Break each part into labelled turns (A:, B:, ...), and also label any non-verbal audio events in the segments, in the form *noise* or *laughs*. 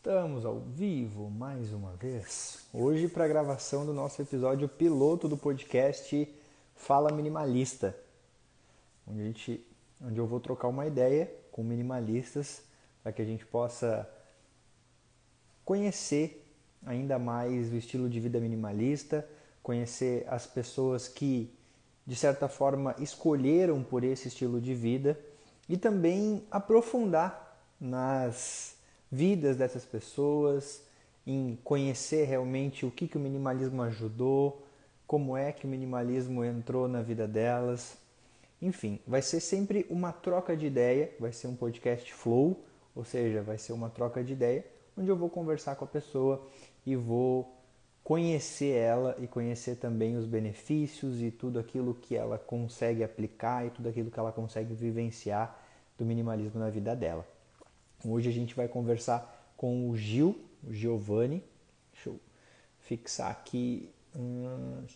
A: Estamos ao vivo mais uma vez. Hoje para a gravação do nosso episódio piloto do podcast Fala Minimalista, onde, a gente, onde eu vou trocar uma ideia com minimalistas para que a gente possa conhecer ainda mais o estilo de vida minimalista, conhecer as pessoas que de certa forma escolheram por esse estilo de vida e também aprofundar nas vidas dessas pessoas, em conhecer realmente o que, que o minimalismo ajudou, como é que o minimalismo entrou na vida delas. Enfim, vai ser sempre uma troca de ideia, vai ser um podcast flow, ou seja, vai ser uma troca de ideia, onde eu vou conversar com a pessoa e vou conhecer ela e conhecer também os benefícios e tudo aquilo que ela consegue aplicar e tudo aquilo que ela consegue vivenciar do minimalismo na vida dela. Hoje a gente vai conversar com o Gil, o Giovanni. Deixa eu fixar aqui. Hum,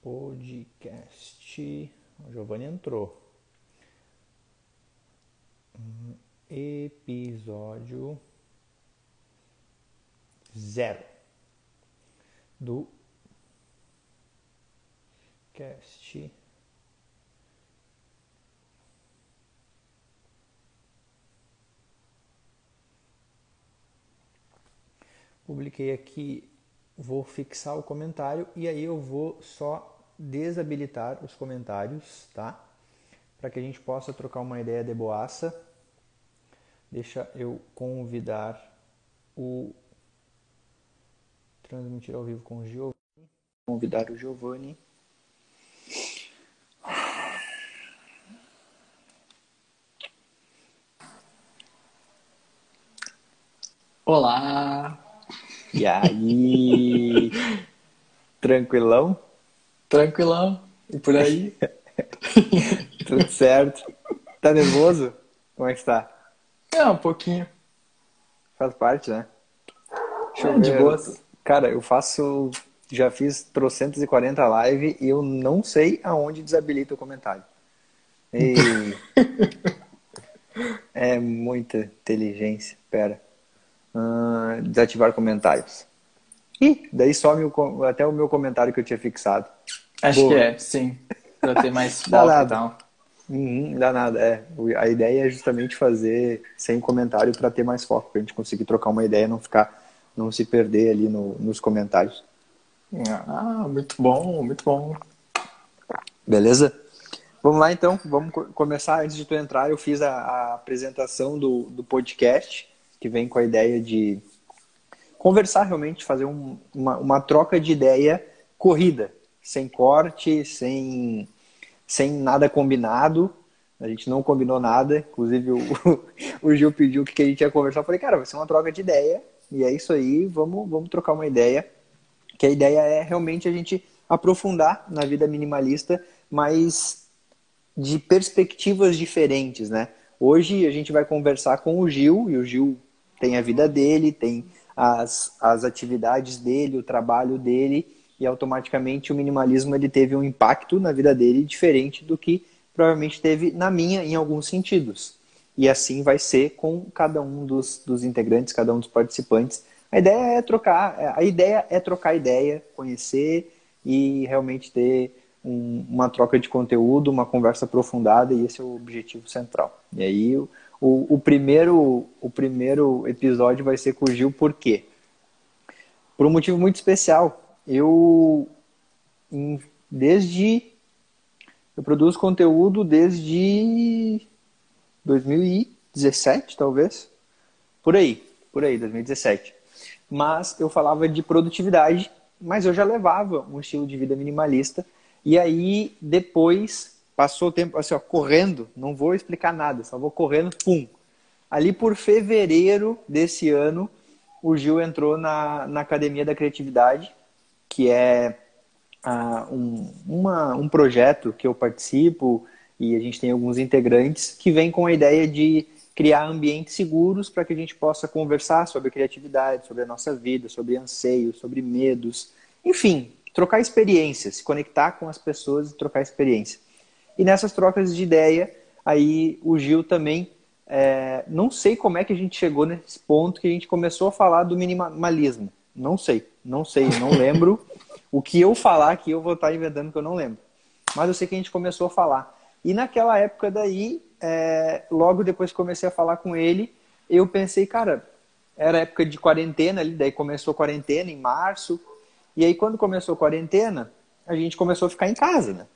A: podcast. O Giovanni entrou. Hum, episódio zero do cast Publiquei aqui, vou fixar o comentário e aí eu vou só desabilitar os comentários, tá? Para que a gente possa trocar uma ideia de boaça. Deixa eu convidar o transmitir ao vivo com o Giovanni. Convidar o Giovanni.
B: Olá!
A: E aí? Tranquilão?
B: Tranquilão. E por aí? *laughs*
A: Tudo certo. Tá nervoso? Como é que tá?
B: É, um pouquinho.
A: Faz parte, né?
B: Deixa é, de boas.
A: Cara, eu faço. Já fiz trocentos e quarenta live e eu não sei aonde desabilita o comentário. E... *laughs* é muita inteligência. Pera. Uh, desativar comentários. Ih, daí some o, até o meu comentário que eu tinha fixado.
B: Acho Boa. que é, sim. Pra ter mais *laughs* foco e tal.
A: Uhum, dá nada, é. A ideia é justamente fazer sem comentário para ter mais foco, pra gente conseguir trocar uma ideia, não ficar, não se perder ali no, nos comentários.
B: Ah, muito bom, muito bom.
A: Beleza? Vamos lá então, vamos começar. Antes de tu entrar, eu fiz a, a apresentação do, do podcast que vem com a ideia de conversar realmente, fazer um, uma, uma troca de ideia corrida, sem corte, sem, sem nada combinado. A gente não combinou nada, inclusive o, *laughs* o Gil pediu que a gente ia conversar. Eu falei, cara, vai ser uma troca de ideia, e é isso aí, vamos, vamos trocar uma ideia. Que a ideia é realmente a gente aprofundar na vida minimalista, mas de perspectivas diferentes, né? Hoje a gente vai conversar com o Gil, e o Gil tem a vida dele, tem as, as atividades dele, o trabalho dele, e automaticamente o minimalismo ele teve um impacto na vida dele diferente do que provavelmente teve na minha em alguns sentidos. E assim vai ser com cada um dos, dos integrantes, cada um dos participantes. A ideia é trocar, a ideia é trocar ideia, conhecer e realmente ter um, uma troca de conteúdo, uma conversa aprofundada, e esse é o objetivo central. E aí o, o, primeiro, o primeiro episódio vai ser com o Gil, por quê? Por um motivo muito especial. Eu, desde. Eu produzo conteúdo desde 2017, talvez. Por aí, por aí, 2017. Mas eu falava de produtividade, mas eu já levava um estilo de vida minimalista. E aí, depois, Passou o tempo assim, ó, correndo, não vou explicar nada, só vou correndo, pum. Ali por fevereiro desse ano, o Gil entrou na, na Academia da Criatividade, que é uh, um, uma, um projeto que eu participo e a gente tem alguns integrantes que vem com a ideia de criar ambientes seguros para que a gente possa conversar sobre criatividade, sobre a nossa vida, sobre anseios, sobre medos, enfim, trocar experiências, se conectar com as pessoas e trocar experiência. E nessas trocas de ideia, aí o Gil também é, não sei como é que a gente chegou nesse ponto que a gente começou a falar do minimalismo. Não sei, não sei, não *laughs* lembro. o que eu falar aqui eu vou estar inventando que eu não lembro. Mas eu sei que a gente começou a falar. E naquela época daí, é, logo depois que comecei a falar com ele, eu pensei, cara, era época de quarentena ali, daí começou a quarentena em março. E aí quando começou a quarentena, a gente começou a ficar em casa, né?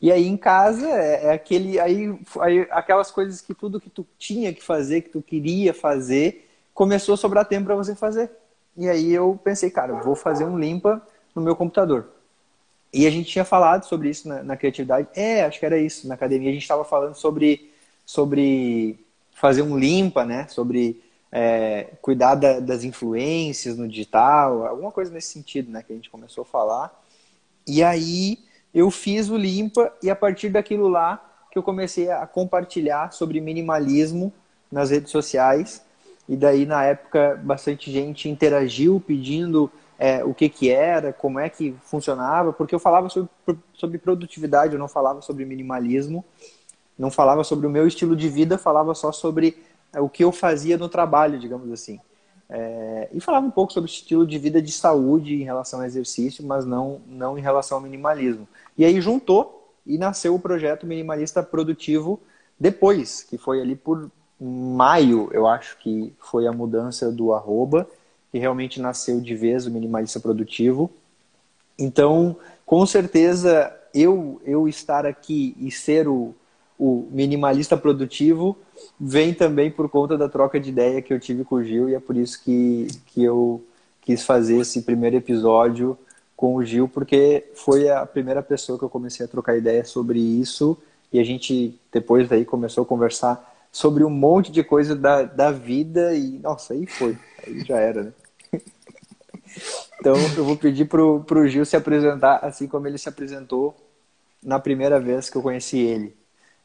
A: E aí em casa é, é aquele aí, aí, aquelas coisas que tudo que tu tinha que fazer, que tu queria fazer, começou a sobrar tempo para você fazer. E aí eu pensei, cara, vou fazer um limpa no meu computador. E a gente tinha falado sobre isso na, na criatividade. É, acho que era isso. Na academia a gente estava falando sobre, sobre fazer um limpa, né? Sobre é, cuidar da, das influências no digital, alguma coisa nesse sentido, né? Que a gente começou a falar. E aí eu fiz o limpa e a partir daquilo lá que eu comecei a compartilhar sobre minimalismo nas redes sociais. E daí, na época, bastante gente interagiu pedindo é, o que, que era, como é que funcionava, porque eu falava sobre, sobre produtividade, eu não falava sobre minimalismo, não falava sobre o meu estilo de vida, falava só sobre é, o que eu fazia no trabalho, digamos assim. É, e falava um pouco sobre estilo de vida de saúde em relação ao exercício, mas não, não em relação ao minimalismo. E aí juntou e nasceu o projeto Minimalista Produtivo depois, que foi ali por maio, eu acho que foi a mudança do arroba, que realmente nasceu de vez o minimalista produtivo. Então, com certeza, eu, eu estar aqui e ser o, o minimalista produtivo vem também por conta da troca de ideia que eu tive com o Gil e é por isso que, que eu quis fazer esse primeiro episódio com o Gil, porque foi a primeira pessoa que eu comecei a trocar ideia sobre isso e a gente depois daí começou a conversar sobre um monte de coisa da, da vida e, nossa, aí foi, aí já era, né? *laughs* Então eu vou pedir pro, pro Gil se apresentar assim como ele se apresentou na primeira vez que eu conheci ele.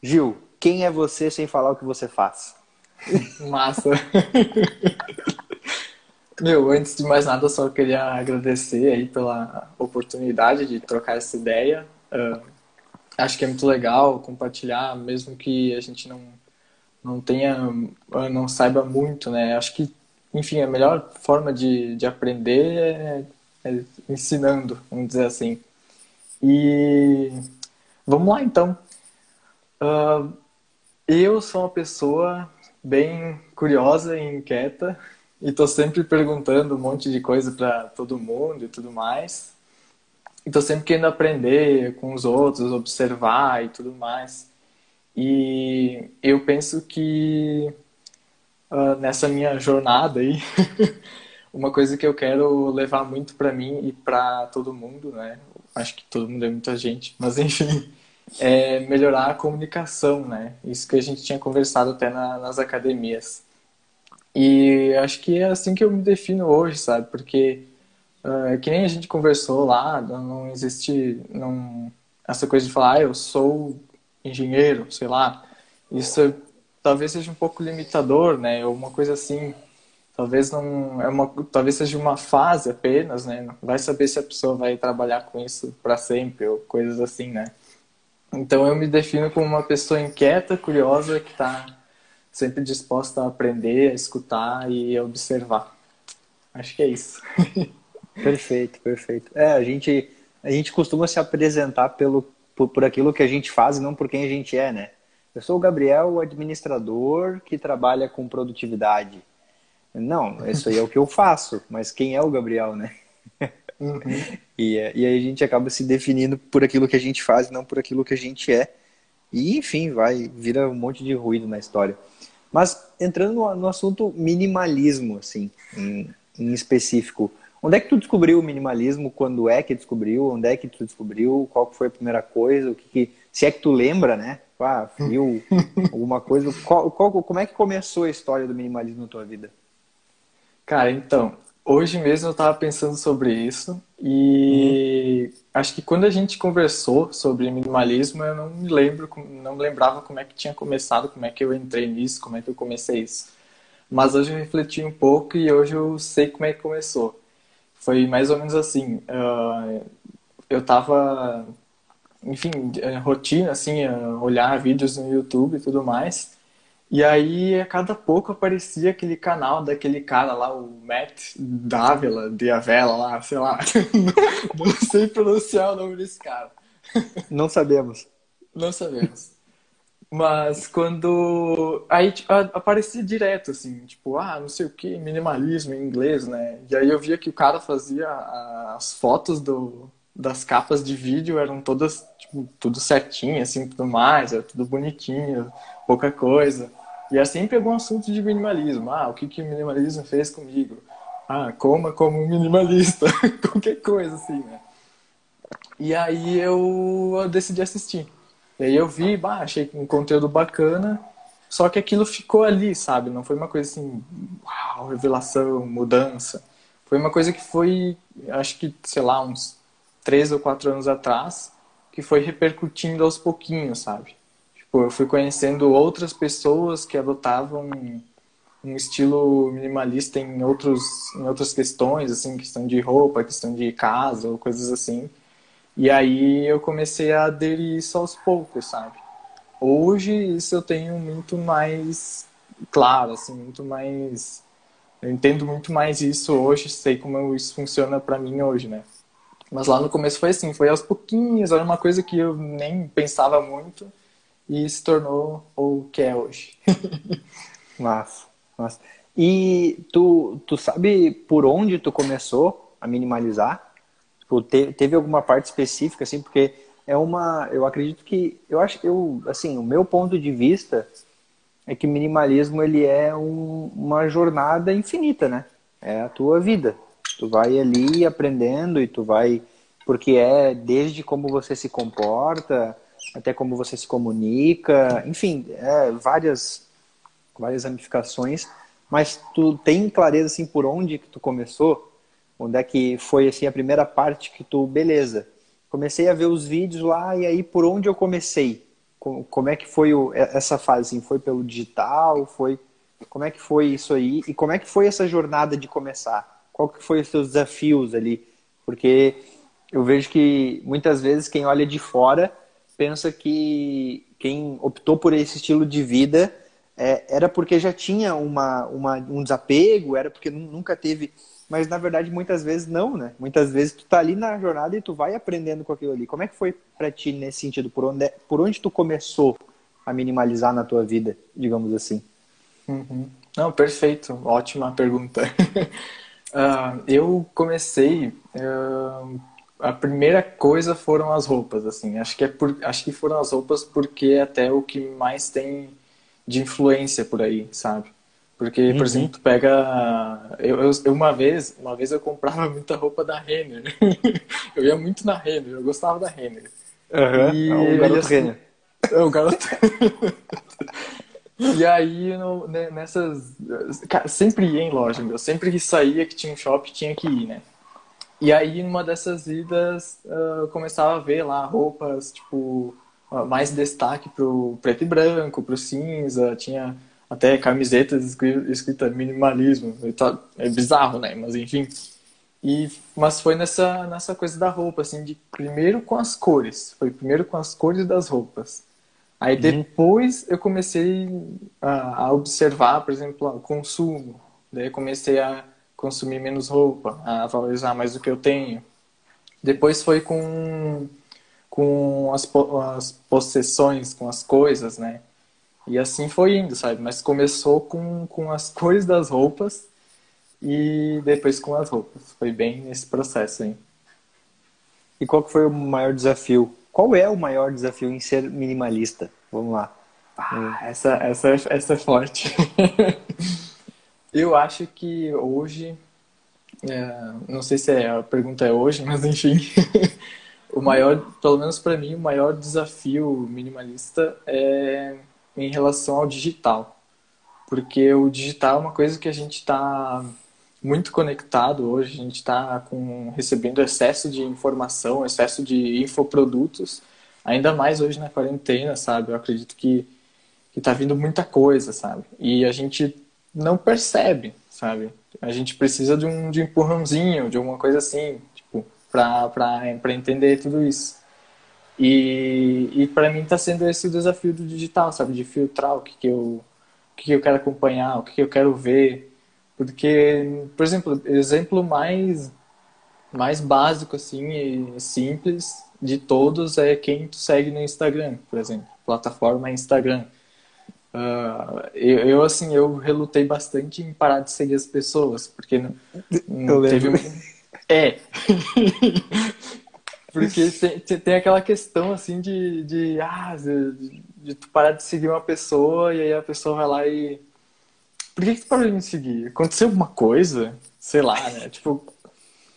A: Gil, quem é você sem falar o que você faz?
B: Massa. *laughs* Meu, antes de mais nada, eu só queria agradecer aí pela oportunidade de trocar essa ideia. Uh, acho que é muito legal compartilhar, mesmo que a gente não, não tenha, não saiba muito, né? Acho que enfim, a melhor forma de, de aprender é, é ensinando, vamos dizer assim. E vamos lá então. Uh, eu sou uma pessoa bem curiosa e inquieta e tô sempre perguntando um monte de coisa para todo mundo e tudo mais. E tô sempre querendo aprender com os outros, observar e tudo mais. E eu penso que uh, nessa minha jornada aí, *laughs* uma coisa que eu quero levar muito para mim e para todo mundo, né? Acho que todo mundo é muita gente, mas *laughs* enfim, é melhorar a comunicação, né? Isso que a gente tinha conversado até na, nas academias. E acho que é assim que eu me defino hoje, sabe? Porque uh, que nem a gente conversou lá, não existe não, essa coisa de falar, ah, eu sou engenheiro, sei lá. Isso talvez seja um pouco limitador, né? Ou uma coisa assim, talvez não é uma, talvez seja uma fase apenas, né? Vai saber se a pessoa vai trabalhar com isso para sempre ou coisas assim, né? Então eu me defino como uma pessoa inquieta, curiosa, que está sempre disposta a aprender, a escutar e a observar. Acho que é isso. *laughs*
A: perfeito, perfeito. É, a gente a gente costuma se apresentar pelo por, por aquilo que a gente faz e não por quem a gente é, né? Eu sou o Gabriel, o administrador que trabalha com produtividade. Não, isso aí é o que eu faço, mas quem é o Gabriel, né? *laughs* Uhum. e, e aí a gente acaba se definindo por aquilo que a gente faz, não por aquilo que a gente é. E enfim, vai, vira um monte de ruído na história. Mas entrando no, no assunto minimalismo, assim, em, em, específico, onde é que tu descobriu o minimalismo? Quando é que descobriu? Onde é que tu descobriu? Qual foi a primeira coisa? O que, que se é que tu lembra, né? Ah, viu *laughs* alguma coisa. Qual, qual, como é que começou a história do minimalismo na tua vida?
B: Cara, então, hoje mesmo eu estava pensando sobre isso e uhum. acho que quando a gente conversou sobre minimalismo, eu não me lembro, não lembrava como é que tinha começado, como é que eu entrei nisso, como é que eu comecei isso. Mas hoje eu refleti um pouco e hoje eu sei como é que começou. Foi mais ou menos assim. Uh, eu estava enfim, é, rotina, assim, é, olhar vídeos no YouTube e tudo mais. E aí, a cada pouco aparecia aquele canal daquele cara lá, o Matt Dávila, de Avela lá, sei lá. *laughs* Não sei pronunciar o nome desse cara.
A: Não sabemos.
B: Não sabemos. Mas quando. Aí tipo, aparecia direto, assim, tipo, ah, não sei o que, minimalismo em inglês, né? E aí eu via que o cara fazia as fotos do, das capas de vídeo eram todas, tipo, tudo certinho, assim, tudo mais, era tudo bonitinho, pouca coisa. E é sempre algum assunto de minimalismo. Ah, o que, que o minimalismo fez comigo? Ah, coma como minimalista. *laughs* Qualquer coisa, assim, né? E aí eu, eu decidi assistir. E aí eu vi, bah, achei um conteúdo bacana, só que aquilo ficou ali, sabe? Não foi uma coisa assim, uau, revelação, mudança. Foi uma coisa que foi, acho que, sei lá, uns três ou quatro anos atrás, que foi repercutindo aos pouquinhos, sabe? Tipo, eu fui conhecendo outras pessoas que adotavam um estilo minimalista em outros em outras questões, assim, questão de roupa, questão de casa ou coisas assim. E aí eu comecei a aderir isso aos poucos, sabe? Hoje isso eu tenho muito mais claro, assim, muito mais eu entendo muito mais isso hoje, sei como isso funciona para mim hoje, né? Mas lá no começo foi assim, foi aos pouquinhos, era uma coisa que eu nem pensava muito e se tornou o que é hoje. *laughs*
A: massa, massa. E tu, tu sabe por onde tu começou a minimalizar? Tipo, te, teve alguma parte específica, assim, porque é uma. Eu acredito que. Eu acho que eu. Assim, o meu ponto de vista é que minimalismo ele é um, uma jornada infinita, né? É a tua vida. Tu vai ali aprendendo e tu vai. Porque é desde como você se comporta, até como você se comunica, enfim, é, várias, várias ramificações. Mas tu tem clareza assim por onde que tu começou? Onde é que foi assim a primeira parte que tu, beleza, comecei a ver os vídeos lá e aí por onde eu comecei? Como é que foi o, essa fase? Assim, foi pelo digital? Foi como é que foi isso aí? E como é que foi essa jornada de começar? Qual que foi os seus desafios ali? Porque eu vejo que muitas vezes quem olha de fora pensa que quem optou por esse estilo de vida é, era porque já tinha uma, uma, um desapego, era porque nunca teve mas na verdade muitas vezes não, né? Muitas vezes tu tá ali na jornada e tu vai aprendendo com aquilo ali. Como é que foi para ti nesse sentido? Por onde, por onde tu começou a minimalizar na tua vida, digamos assim?
B: Uhum. Não, perfeito, ótima pergunta. uh, *laughs* eu comecei, uh, a primeira coisa foram as roupas, assim. Acho que é por, acho que foram as roupas porque é até o que mais tem de influência por aí, sabe? Porque, por uhum. exemplo, tu pega. Eu, eu, uma vez, uma vez eu comprava *laughs* muita roupa da Renner. *laughs* eu ia muito na Renner, eu gostava da Renner.
A: Uhum. E, é o garoto assim, Renner.
B: É o garoto. *laughs* e aí, no, nessas. Cara, sempre ia em loja, meu. Sempre que saía que tinha um shopping, tinha que ir, né? E aí, numa dessas idas, eu começava a ver lá roupas, tipo, mais destaque pro preto e branco, pro cinza, tinha até camisetas escritas minimalismo. É bizarro, né? Mas enfim. E, mas foi nessa, nessa coisa da roupa, assim, de primeiro com as cores. Foi primeiro com as cores das roupas. Aí uhum. depois eu comecei a, a, observar, por exemplo, o consumo. Daí comecei a consumir menos roupa, a valorizar mais o que eu tenho. Depois foi com, com as, as possessões, com as coisas, né? E assim foi indo, sabe? Mas começou com, com as *laughs* cores das roupas e depois com as roupas. Foi bem nesse processo aí.
A: E qual que foi o maior desafio? Qual é o maior desafio em ser minimalista? Vamos lá.
B: Ah, essa, essa, essa é forte. *laughs* Eu acho que hoje, é, não sei se é, a pergunta é hoje, mas enfim, *laughs* o maior, pelo menos para mim, o maior desafio minimalista é em relação ao digital. Porque o digital é uma coisa que a gente está muito conectado hoje, a gente está recebendo excesso de informação, excesso de infoprodutos, ainda mais hoje na quarentena, sabe? Eu acredito que está vindo muita coisa, sabe? E a gente não percebe, sabe? A gente precisa de um, de um empurrãozinho, de alguma coisa assim, tipo, para entender tudo isso. E, e para mim está sendo esse o desafio do digital, sabe? De filtrar o que, que eu que eu quero acompanhar, o que eu quero ver. Porque, por exemplo, exemplo mais, mais básico assim, e simples de todos é quem tu segue no Instagram, por exemplo. Plataforma Instagram. Uh, eu, eu, assim, eu relutei bastante em parar de seguir as pessoas, porque não, não teve... *laughs* É. *laughs* porque tem, tem aquela questão, assim, de, de, ah, de, de tu parar de seguir uma pessoa e aí a pessoa vai lá e... Por que, que tu parou de me seguir? Aconteceu alguma coisa? Sei lá, né? Tipo,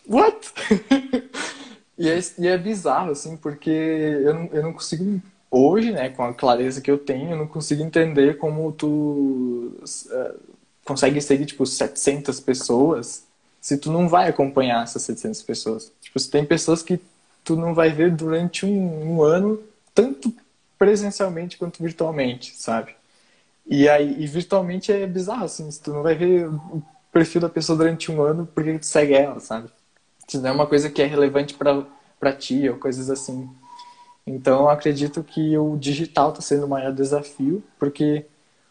B: what? *laughs* e, é, e é bizarro, assim, porque eu não, eu não consigo hoje, né, com a clareza que eu tenho, eu não consigo entender como tu uh, consegue seguir, tipo, 700 pessoas se tu não vai acompanhar essas 700 pessoas. Tipo, se tem pessoas que tu não vai ver durante um, um ano, tanto presencialmente quanto virtualmente, sabe? E aí, e virtualmente é bizarro, assim, se tu não vai ver o perfil da pessoa durante um ano, porque tu segue ela, sabe? Se não é uma coisa que é relevante para ti ou coisas assim. Então, acredito que o digital está sendo o maior desafio, porque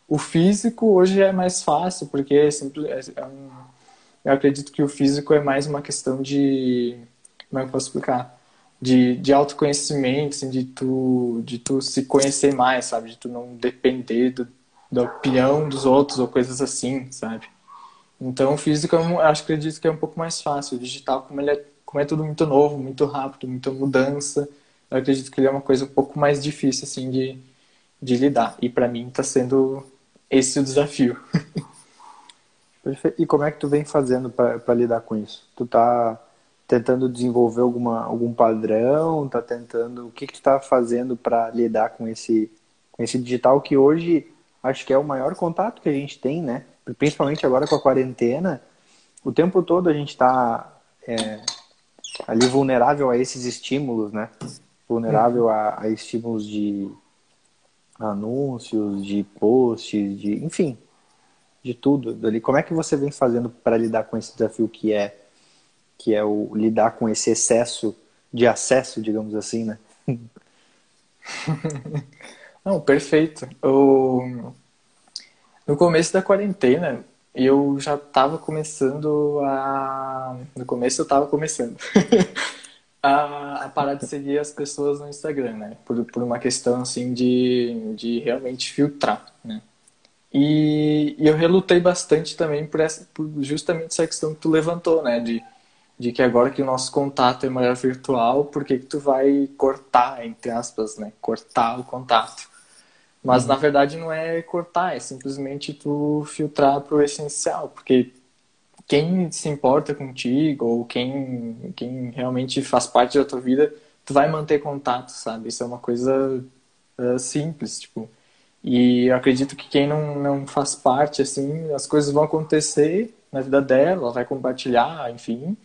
B: o físico hoje é mais fácil, porque é simples, é, é um, eu acredito que o físico é mais uma questão de. Como é que eu posso explicar? De, de autoconhecimento, assim, de, tu, de tu se conhecer mais, sabe? De tu não depender do, da opinião dos outros ou coisas assim, sabe? Então, o físico, eu acho, acredito que é um pouco mais fácil. O digital, como, ele é, como é tudo muito novo, muito rápido, muita mudança, eu acredito que ele é uma coisa um pouco mais difícil assim de, de lidar. E para mim está sendo esse o desafio. *laughs*
A: E como é que tu vem fazendo para lidar com isso? Tu tá tentando desenvolver alguma, algum padrão? Tá tentando o que que tu tá fazendo para lidar com esse com esse digital que hoje acho que é o maior contato que a gente tem, né? Principalmente agora com a quarentena, o tempo todo a gente está é, ali vulnerável a esses estímulos, né? Vulnerável a, a estímulos de anúncios, de posts, de enfim, de tudo ali. Como é que você vem fazendo para lidar com esse desafio que é que é o lidar com esse excesso de acesso, digamos assim, né? *laughs*
B: Não, perfeito. No começo da quarentena, eu já estava começando a. No começo eu estava começando. *laughs* a, a, parar de seguir as pessoas no Instagram, né? Por, por uma questão, assim, de, de realmente filtrar, né? E, e eu relutei bastante também por, essa, por justamente essa questão que tu levantou, né? De, de que agora que o nosso contato é maior virtual, por que, que tu vai cortar, entre aspas, né? Cortar o contato. Mas, uhum. na verdade, não é cortar, é simplesmente tu filtrar para o essencial, porque quem se importa contigo ou quem, quem realmente faz parte da tua vida, tu vai manter contato, sabe? Isso é uma coisa uh, simples, tipo. E eu acredito que quem não, não faz parte, assim, as coisas vão acontecer na vida dela, ela vai compartilhar, enfim,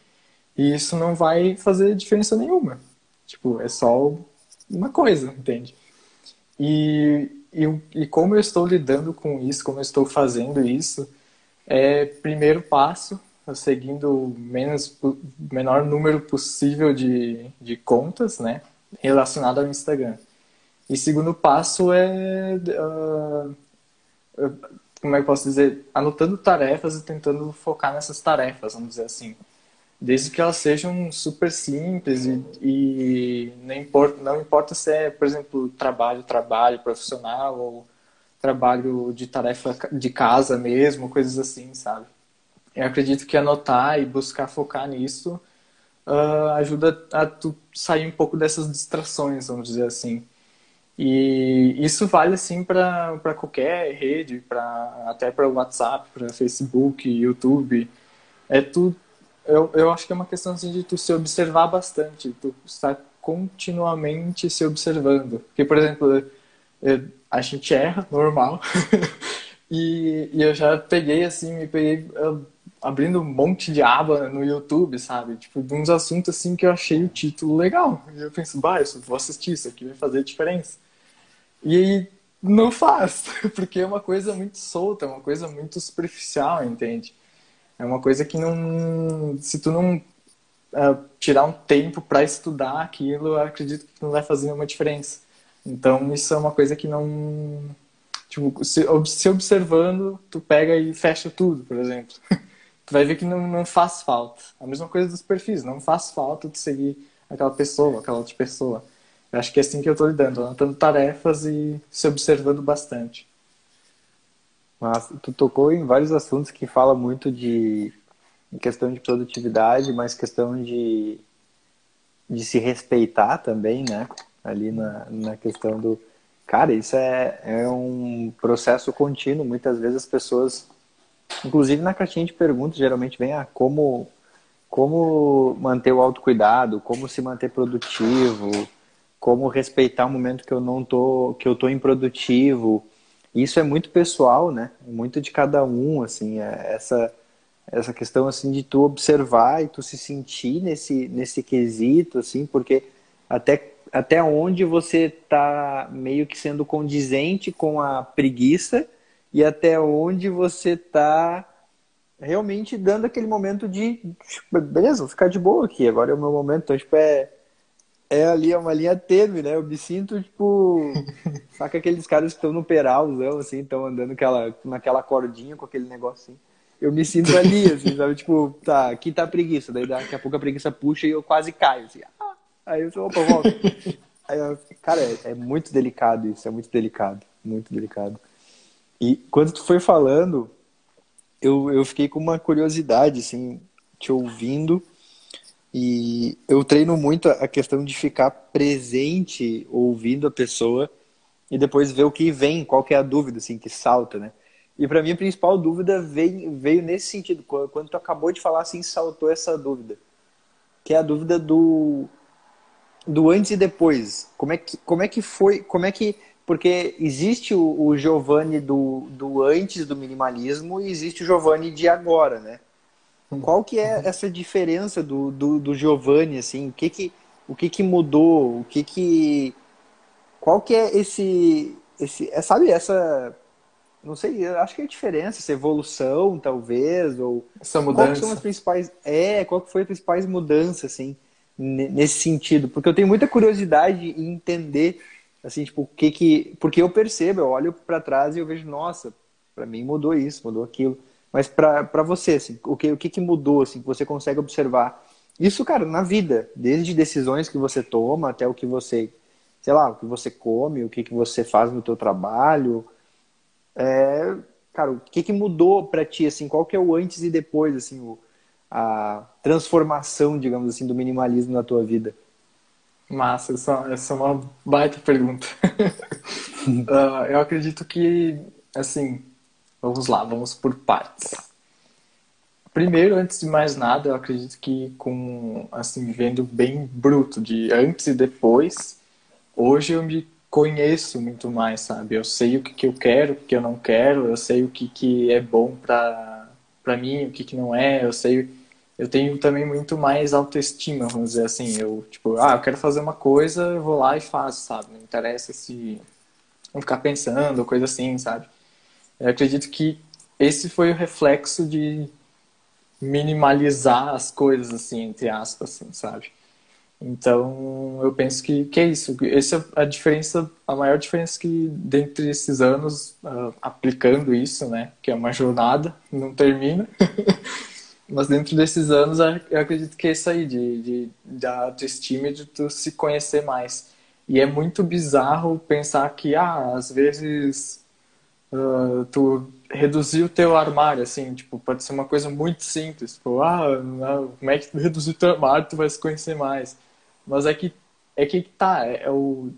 B: e isso não vai fazer diferença nenhuma. Tipo, é só uma coisa, entende? E, e, e como eu estou lidando com isso, como eu estou fazendo isso, é primeiro passo, seguindo menos menor número possível de, de contas, né, relacionado ao Instagram. E segundo passo é uh, como é que posso dizer, anotando tarefas e tentando focar nessas tarefas, vamos dizer assim. Desde que elas sejam super simples e, e não, importa, não importa se é, por exemplo, trabalho, trabalho profissional ou trabalho de tarefa de casa mesmo, coisas assim, sabe? Eu acredito que anotar e buscar focar nisso uh, ajuda a tu sair um pouco dessas distrações, vamos dizer assim. E isso vale assim para qualquer rede, pra, até para WhatsApp, para Facebook, YouTube. É tu, eu, eu acho que é uma questão assim, de tu se observar bastante, tu estar continuamente se observando. Porque, por exemplo, a gente erra, normal. *laughs* e, e, eu já peguei assim, me peguei abrindo um monte de aba no YouTube, sabe? Tipo, de uns assuntos assim que eu achei o título legal. E eu penso, bah, eu vou assistir, isso aqui vai fazer diferença. E aí não faz, *laughs* porque é uma coisa muito solta, é uma coisa muito superficial, entende? É uma coisa que não. Se tu não uh, tirar um tempo para estudar aquilo, eu acredito que não vai fazer nenhuma diferença. Então, isso é uma coisa que não, Tipo, se, se observando, tu pega e fecha tudo, por exemplo. *laughs* tu vai ver que não, não faz falta. A mesma coisa dos perfis, não faz falta tu seguir aquela pessoa, aquela outra pessoa. Eu acho que é assim que eu estou lidando, anotando tarefas e se observando bastante.
A: Mas tu tocou em vários assuntos que fala muito de questão de produtividade, mas questão de, de se respeitar também, né? Ali na, na questão do. Cara, isso é, é um processo contínuo. Muitas vezes as pessoas, inclusive na caixinha de perguntas, geralmente vem a ah, como, como manter o autocuidado, como se manter produtivo, como respeitar o momento que eu não tô, que eu tô improdutivo. Isso é muito pessoal, né? Muito de cada um, assim, é essa essa questão assim de tu observar e tu se sentir nesse nesse quesito, assim, porque até até onde você tá meio que sendo condizente com a preguiça e até onde você tá realmente dando aquele momento de tipo, beleza, vou ficar de boa aqui, agora é o meu momento, então, tipo, é é ali é uma linha tênue, né? Eu me sinto, tipo, *laughs* saca aqueles caras que estão no peralzão, assim, estão andando aquela, naquela cordinha com aquele negócio assim. Eu me sinto ali, assim, sabe? *laughs* Tipo, tá, aqui tá a preguiça. Daí daqui a pouco a preguiça puxa e eu quase caio, assim. Ah! Aí eu sou, opa, volta. *laughs* Aí eu, cara, é, é muito delicado isso, é muito delicado, muito delicado. E quando tu foi falando, eu, eu fiquei com uma curiosidade, assim, te ouvindo e eu treino muito a questão de ficar presente ouvindo a pessoa e depois ver o que vem, qual que é a dúvida assim que salta, né? E para mim a principal dúvida veio, veio nesse sentido, quando tu acabou de falar assim, saltou essa dúvida, que é a dúvida do do antes e depois. Como é que como é que foi, como é que porque existe o, o Giovanni do, do antes do minimalismo e existe o Giovanni de agora, né? Qual que é essa diferença do, do, do Giovanni, assim? O que que, o que que mudou? O que que... Qual que é esse... esse é, sabe, essa... Não sei, acho que é a diferença, essa evolução, talvez, ou...
B: Essa mudança.
A: Qual são as principais... É, qual que foi as principais mudanças, assim, nesse sentido? Porque eu tenho muita curiosidade em entender, assim, tipo, o que que... Porque eu percebo, eu olho para trás e eu vejo, nossa, para mim mudou isso, mudou aquilo. Mas para você, assim, o que, o que, que mudou, assim, que você consegue observar? Isso, cara, na vida, desde decisões que você toma até o que você, sei lá, o que você come, o que, que você faz no teu trabalho. É, cara, o que, que mudou para ti, assim, qual que é o antes e depois, assim, o, a transformação, digamos assim, do minimalismo na tua vida?
B: Massa, essa, essa é uma baita pergunta. uh, *laughs* eu acredito que, assim, Vamos lá, vamos por partes. Primeiro, antes de mais nada, eu acredito que com assim vendo bem bruto de antes e depois, hoje eu me conheço muito mais, sabe? Eu sei o que, que eu quero, o que, eu não quero, eu sei o que, que é bom para para mim, o que, que não é, eu sei eu tenho também muito mais autoestima, vamos dizer assim. Eu, tipo, ah, eu quero fazer uma coisa, eu vou lá e faço, sabe? Não interessa se não ficar pensando, coisa assim, sabe? Eu acredito que esse foi o reflexo de minimalizar as coisas, assim, entre aspas, assim, sabe? Então, eu penso que, que é isso. Essa é a diferença, a maior diferença que, dentre esses anos, uh, aplicando isso, né? Que é uma jornada, não termina. *laughs* Mas dentro desses anos, eu acredito que é isso aí, de, de, da autoestima e de tu se conhecer mais. E é muito bizarro pensar que, ah, às vezes uh, tu reduzir o teu armário, assim, tipo, pode ser uma coisa muito simples, tipo, ah, não, como é que tu reduzir o teu armário, tu vai se conhecer mais. Mas é que, é que tá, é, é o,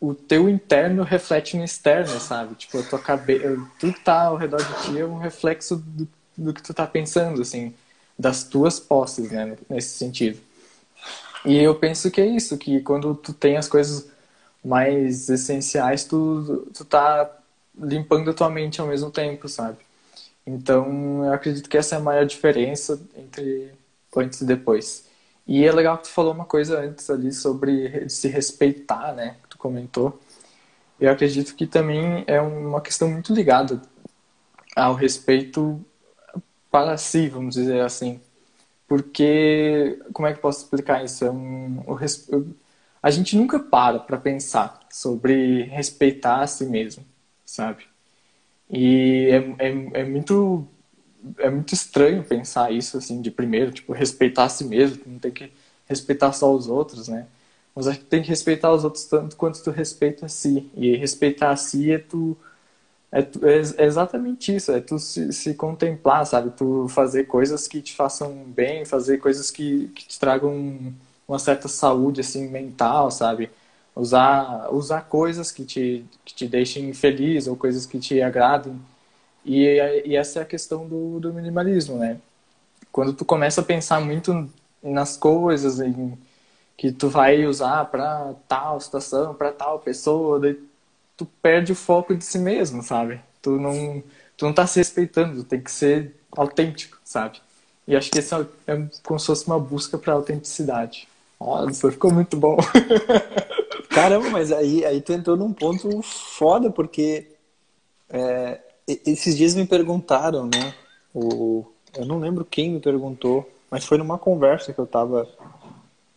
B: o teu interno reflete no externo, sabe? Tipo, a tua cabeça, tudo que tá ao redor de ti é um reflexo do, do que tu tá pensando, assim, das tuas posses, né, nesse sentido. E eu penso que é isso, que quando tu tem as coisas mais essenciais, tu, tu tá limpando a tua mente ao mesmo tempo, sabe? Então, eu acredito que essa é a maior diferença entre antes e depois. E é legal que tu falou uma coisa antes ali sobre se respeitar, né? Que tu comentou. Eu acredito que também é uma questão muito ligada ao respeito para si, vamos dizer assim. Porque, como é que eu posso explicar isso? É um, a gente nunca para para pensar sobre respeitar a si mesmo sabe? E é, é, é muito é muito estranho pensar isso assim de primeiro, tipo, respeitar a si mesmo, não tem que respeitar só os outros, né? Mas acho que tem que respeitar os outros tanto quanto tu respeita a si. E respeitar a si é tu é, é, exatamente isso, é tu se, se, contemplar, sabe? Tu fazer coisas que te façam bem, fazer coisas que, que te tragam uma certa saúde, assim, mental, sabe? Usar, usar coisas que te, que te deixem feliz ou coisas que te agradem. E, e essa é a questão do, do minimalismo, né? Quando tu começa a pensar muito nas coisas em, que tu vai usar para tal situação, para tal pessoa, daí tu perde o foco de si mesmo, sabe? Tu não, tu não tá se respeitando, tu tem que ser autêntico, sabe? E acho que esse é, é como se fosse uma busca para autenticidade. Nossa, ficou muito bom. *laughs*
A: Caramba, mas aí, aí tu entrou num ponto foda, porque é, esses dias me perguntaram, né? O, eu não lembro quem me perguntou, mas foi numa conversa que eu tava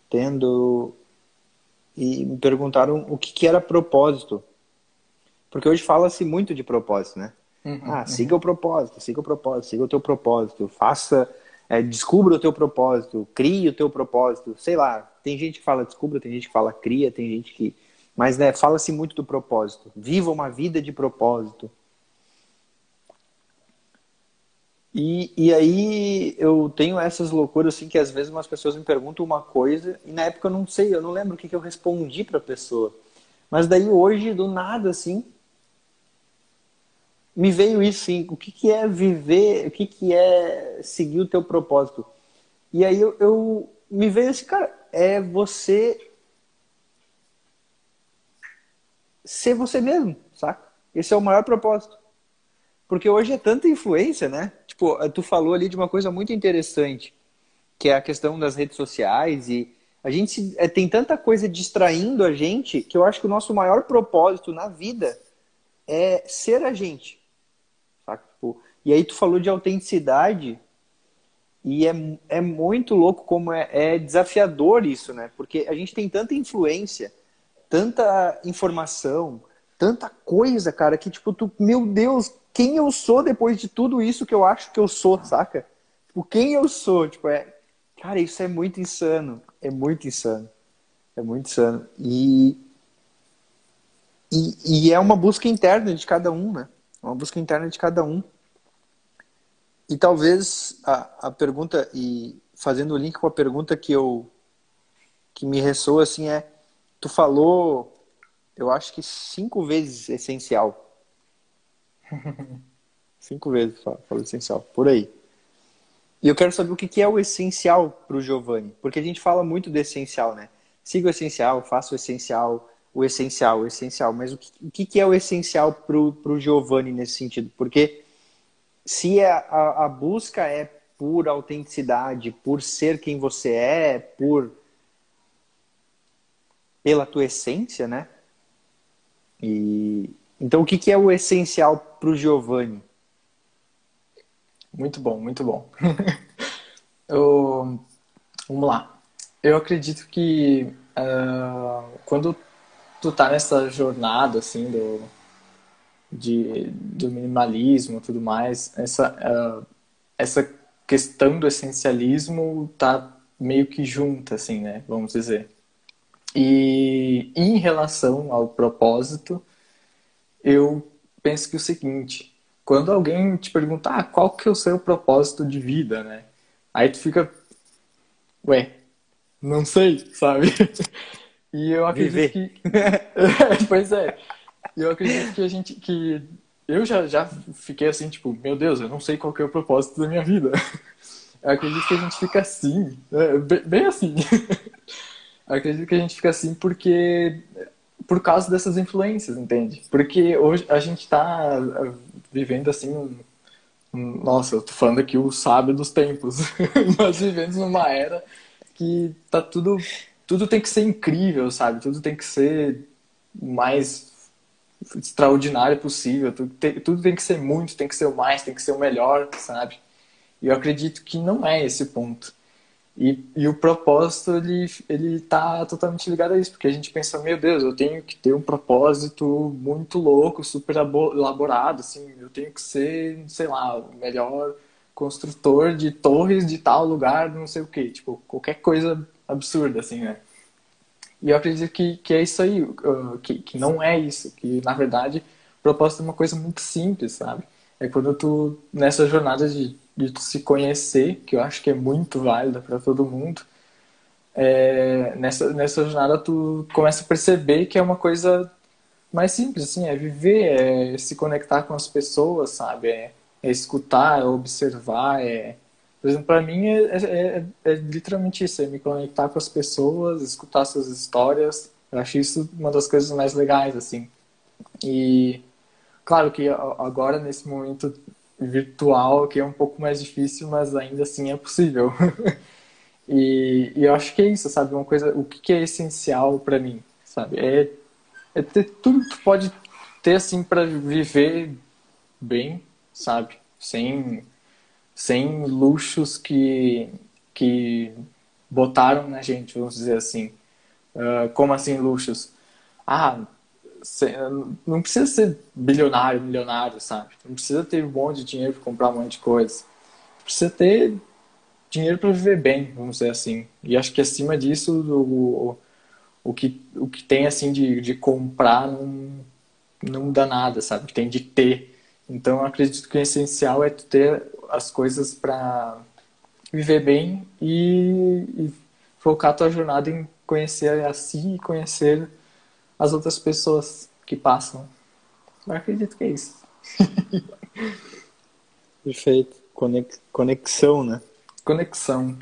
A: tendo e me perguntaram o que, que era propósito. Porque hoje fala-se muito de propósito, né? Uhum, ah, uhum. siga o propósito, siga o propósito, siga o teu propósito, faça, é, descubra o teu propósito, crie o teu propósito, sei lá. Tem gente que fala descubra, tem gente que fala cria, tem gente que. Mas né, fala-se muito do propósito. Viva uma vida de propósito. E, e aí eu tenho essas loucuras assim que às vezes umas pessoas me perguntam uma coisa e na época eu não sei, eu não lembro o que, que eu respondi para a pessoa. Mas daí hoje, do nada, assim, me veio isso, sim. O que, que é viver, o que, que é seguir o teu propósito? E aí eu, eu me veio esse cara, é você ser você mesmo, saca? Esse é o maior propósito. Porque hoje é tanta influência, né? Tipo, tu falou ali de uma coisa muito interessante, que é a questão das redes sociais e a gente é, tem tanta coisa distraindo a gente que eu acho que o nosso maior propósito na vida é ser a gente. E aí tu falou de autenticidade e é, é muito louco como é, é desafiador isso, né? Porque a gente tem tanta influência, tanta informação, tanta coisa, cara, que tipo, tu, meu Deus, quem eu sou depois de tudo isso que eu acho que eu sou, saca? Tipo, quem eu sou, tipo, é, cara, isso é muito insano, é muito insano. É muito insano. E e, e é uma busca interna de cada um, né? É uma busca interna de cada um. E talvez a, a pergunta, e fazendo o link com a pergunta que eu que me ressoa assim é, tu falou, eu acho que cinco vezes essencial. *laughs* cinco vezes falou essencial, por aí. E eu quero saber o que é o essencial para o Giovanni, porque a gente fala muito do essencial, né? Siga o essencial, faça o essencial, o essencial, o essencial. Mas o que, o que é o essencial para o Giovanni nesse sentido? Porque se a, a, a busca é por autenticidade, por ser quem você é, por pela tua essência, né? E então o que, que é o essencial para o Giovanni?
B: Muito bom, muito bom. *laughs* Eu, vamos lá. Eu acredito que uh, quando tu tá nessa jornada assim do de, do minimalismo tudo mais, essa, uh, essa questão do essencialismo tá meio que junta, assim, né? Vamos dizer. E em relação ao propósito, eu penso que o seguinte, quando alguém te perguntar ah, qual que é o seu propósito de vida, né? Aí tu fica, ué, não sei, sabe? *laughs* E eu acredito Viver. que. *laughs* pois é. E eu acredito que a gente. que Eu já, já fiquei assim, tipo, meu Deus, eu não sei qual é o propósito da minha vida. Eu acredito que a gente fica assim, é, bem assim. Eu acredito que a gente fica assim porque por causa dessas influências, entende? Porque hoje a gente está vivendo assim nossa, eu tô falando aqui o sábio dos tempos, *laughs* mas vivendo numa era que tá tudo tudo tem que ser incrível, sabe? Tudo tem que ser mais extraordinário possível. Tudo tem, que ser muito, tem que ser o mais, tem que ser o melhor, sabe? E eu acredito que não é esse ponto. E, e o propósito, ele, ele tá totalmente ligado a isso, porque a gente pensa, meu Deus, eu tenho que ter um propósito muito louco, super elaborado, assim, eu tenho que ser, sei lá, o melhor construtor de torres de tal lugar, não sei o quê, tipo, qualquer coisa absurda, assim, né? E eu acredito que, que é isso aí, uh, que, que não é isso, que na verdade o propósito é uma coisa muito simples, sabe? É quando tu, nessa jornada de, de tu se conhecer, que eu acho que é muito válida para todo mundo, é, nessa, nessa jornada tu começa a perceber que é uma coisa mais simples, assim, é viver, é se conectar com as pessoas, sabe? É, é escutar, é observar, é... Por exemplo, para mim é, é, é, é, literalmente isso, é me conectar com as pessoas, escutar suas histórias. Eu acho isso uma das coisas mais legais, assim. E Claro que agora, nesse momento virtual, que é um pouco mais difícil, mas ainda assim é possível. *laughs* e, e, eu acho que é isso, sabe? Uma coisa, o que, é essencial para mim, sabe? É, é ter tudo que tu pode ter, assim, para viver bem, sabe? Sem, sem luxos que, que botaram na gente, vamos dizer assim. Uh, como assim luxos? Ah, não precisa ser bilionário, milionário, sabe? Não precisa ter um monte de dinheiro para comprar um monte de coisa. Precisa ter dinheiro para viver bem, vamos dizer assim. E acho que acima disso, o, o, que, o que tem assim de, de comprar não, não dá nada, sabe? Tem de ter. Então acredito que o essencial é ter as coisas para viver bem e, e focar a tua jornada em conhecer a si e conhecer as outras pessoas que passam. Eu acredito que é isso. *laughs*
A: Perfeito. Conexão, né?
B: Conexão.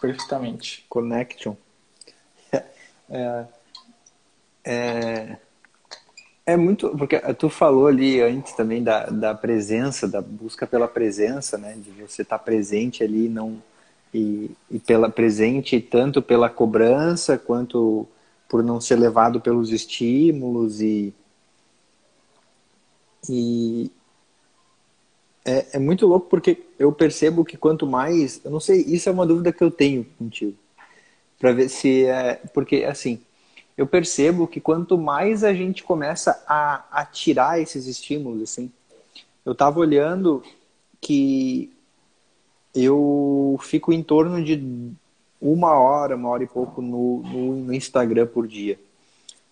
B: Perfeitamente.
A: Connection. *laughs* É, é, é muito. Porque tu falou ali antes também da, da presença, da busca pela presença, né? De você estar presente ali não, e, e pela presente tanto pela cobrança quanto por não ser levado pelos estímulos e e é, é muito louco porque eu percebo que quanto mais eu não sei isso é uma dúvida que eu tenho contigo para ver se é porque assim eu percebo que quanto mais a gente começa a, a tirar esses estímulos assim eu estava olhando que eu fico em torno de uma hora, uma hora e pouco no, no, no Instagram por dia.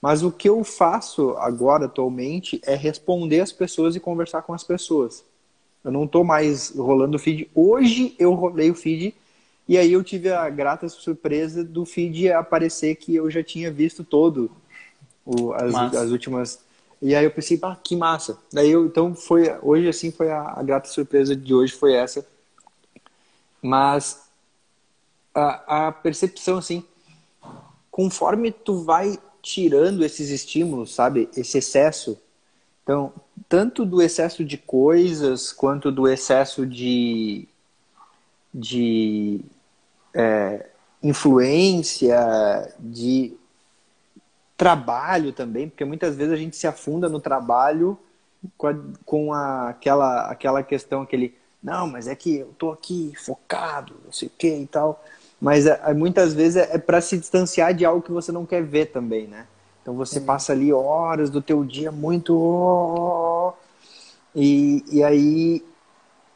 A: Mas o que eu faço agora, atualmente, é responder as pessoas e conversar com as pessoas. Eu não estou mais rolando o feed. Hoje eu rolei o feed e aí eu tive a grata surpresa do feed aparecer que eu já tinha visto todo o, as, as, últimas. E aí eu pensei, ah, que massa. Daí eu, então foi hoje assim foi a, a grata surpresa de hoje foi essa. Mas a, a percepção, assim, conforme tu vai tirando esses estímulos, sabe, esse excesso, então, tanto do excesso de coisas, quanto do excesso de, de é, influência, de trabalho também, porque muitas vezes a gente se afunda no trabalho com, a, com a, aquela, aquela questão, aquele, não, mas é que eu tô aqui focado, não sei o que e tal. Mas é, é, muitas vezes é, é para se distanciar de algo que você não quer ver também, né? Então você passa ali horas do teu dia muito e, e aí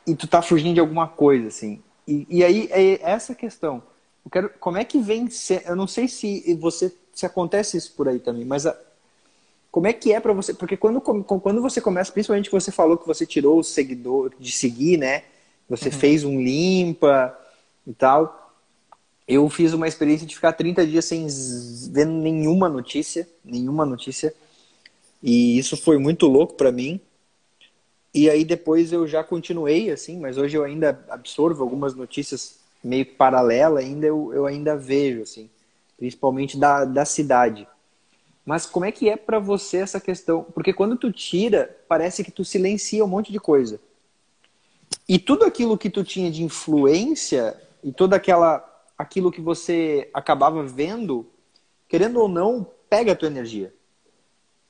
A: e tu tá fugindo de alguma coisa assim. E, e aí é essa questão. Eu quero, como é que vem ser, eu não sei se você se acontece isso por aí também, mas a, como é que é para você? Porque quando, quando você começa, principalmente que você falou que você tirou o seguidor de seguir, né? Você uhum. fez um limpa e tal eu fiz uma experiência de ficar 30 dias sem ver nenhuma notícia, nenhuma notícia. E isso foi muito louco para mim. E aí depois eu já continuei assim, mas hoje eu ainda absorvo algumas notícias meio que paralela, ainda eu, eu ainda vejo assim, principalmente da, da cidade. Mas como é que é para você essa questão? Porque quando tu tira, parece que tu silencia um monte de coisa. E tudo aquilo que tu tinha de influência e toda aquela aquilo que você acabava vendo, querendo ou não, pega a tua energia.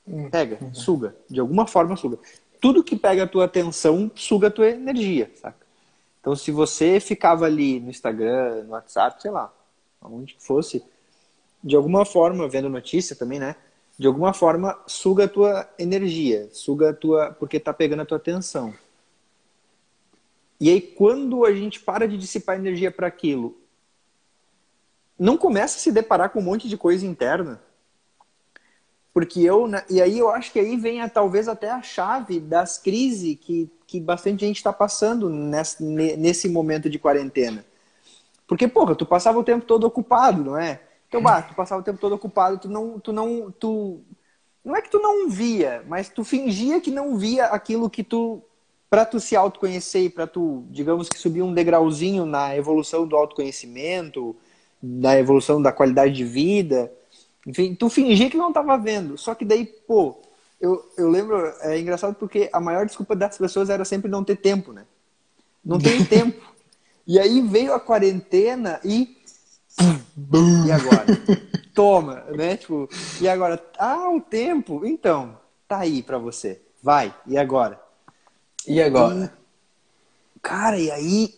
A: Hum. Pega, uhum. suga. De alguma forma suga. Tudo que pega a tua atenção suga a tua energia, saca? Então, se você ficava ali no Instagram, no WhatsApp, sei lá, aonde que fosse, de alguma forma, vendo notícia também, né? De alguma forma, suga a tua energia, suga a tua. porque tá pegando a tua atenção. E aí, quando a gente para de dissipar energia para aquilo, não começa a se deparar com um monte de coisa interna. Porque eu. Né, e aí eu acho que aí vem a, talvez até a chave das crises que, que bastante gente está passando nesse, nesse momento de quarentena. Porque, porra, tu passava o tempo todo ocupado, não é? Então, bah, tu passava o tempo todo ocupado, tu não, tu não, tu não é que tu não via, mas tu fingia que não via aquilo que tu para tu se autoconhecer e para tu, digamos que subir um degrauzinho na evolução do autoconhecimento, da evolução da qualidade de vida, enfim, tu fingia que não estava vendo. Só que daí, pô, eu, eu lembro, é engraçado porque a maior desculpa das pessoas era sempre não ter tempo, né? Não tem *laughs* tempo. E aí veio a quarentena e. e agora? Toma, né? Tipo, e agora? Ah, o tempo? Então, tá aí para você. Vai, e agora?
B: E agora?
A: E, cara, e aí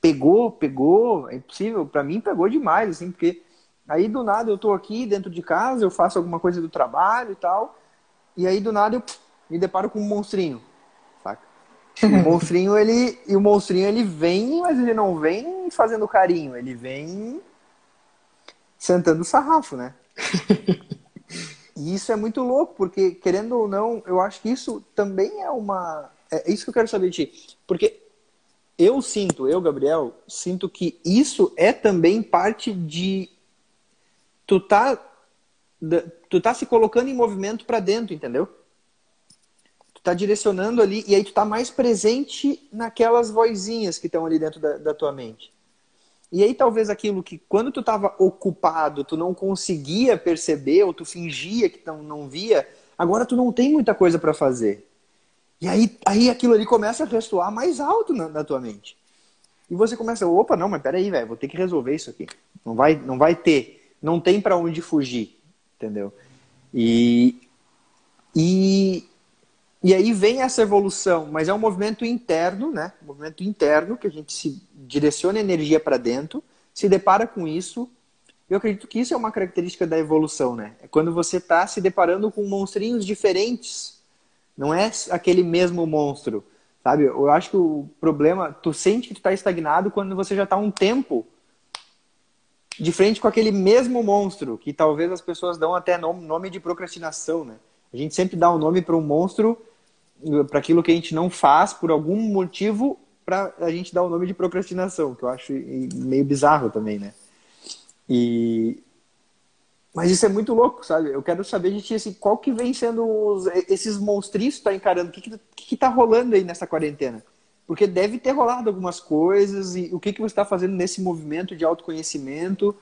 A: pegou, pegou, é impossível, para mim pegou demais, assim, porque aí do nada eu tô aqui dentro de casa, eu faço alguma coisa do trabalho e tal, e aí do nada eu me deparo com um monstrinho. O *laughs* monstrinho, ele. E o monstrinho, ele vem, mas ele não vem fazendo carinho, ele vem sentando o sarrafo, né? *laughs* e isso é muito louco, porque, querendo ou não, eu acho que isso também é uma. É isso que eu quero saber de ti. Porque eu sinto, eu, Gabriel, sinto que isso é também parte de. Tu tá. Tu tá se colocando em movimento para dentro, entendeu? tá direcionando ali e aí tu tá mais presente naquelas vozinhas que estão ali dentro da, da, tua mente. E aí talvez aquilo que quando tu estava ocupado, tu não conseguia perceber ou tu fingia que não, não via, agora tu não tem muita coisa para fazer. E aí, aí aquilo ali começa a ressoar mais alto na, na tua mente. E você começa, opa, não, mas peraí, velho, vou ter que resolver isso aqui. Não vai, não vai ter, não tem para onde fugir, entendeu? E, e, e aí vem essa evolução, mas é um movimento interno, né? Um movimento interno que a gente se direciona energia para dentro, se depara com isso. Eu acredito que isso é uma característica da evolução, né? É quando você está se deparando com monstrinhos diferentes. Não é aquele mesmo monstro, sabe? Eu acho que o problema, tu sente que tu está estagnado quando você já está um tempo de frente com aquele mesmo monstro, que talvez as pessoas dão até nome de procrastinação, né? A gente sempre dá um nome para um monstro para aquilo que a gente não faz por algum motivo para a gente dar o nome de procrastinação, que eu acho meio bizarro também, né? E mas isso é muito louco, sabe? Eu quero saber de ti assim, qual que vem sendo os, esses monstrinhos que tá encarando, o que que, que tá rolando aí nessa quarentena? Porque deve ter rolado algumas coisas e o que que você está fazendo nesse movimento de autoconhecimento?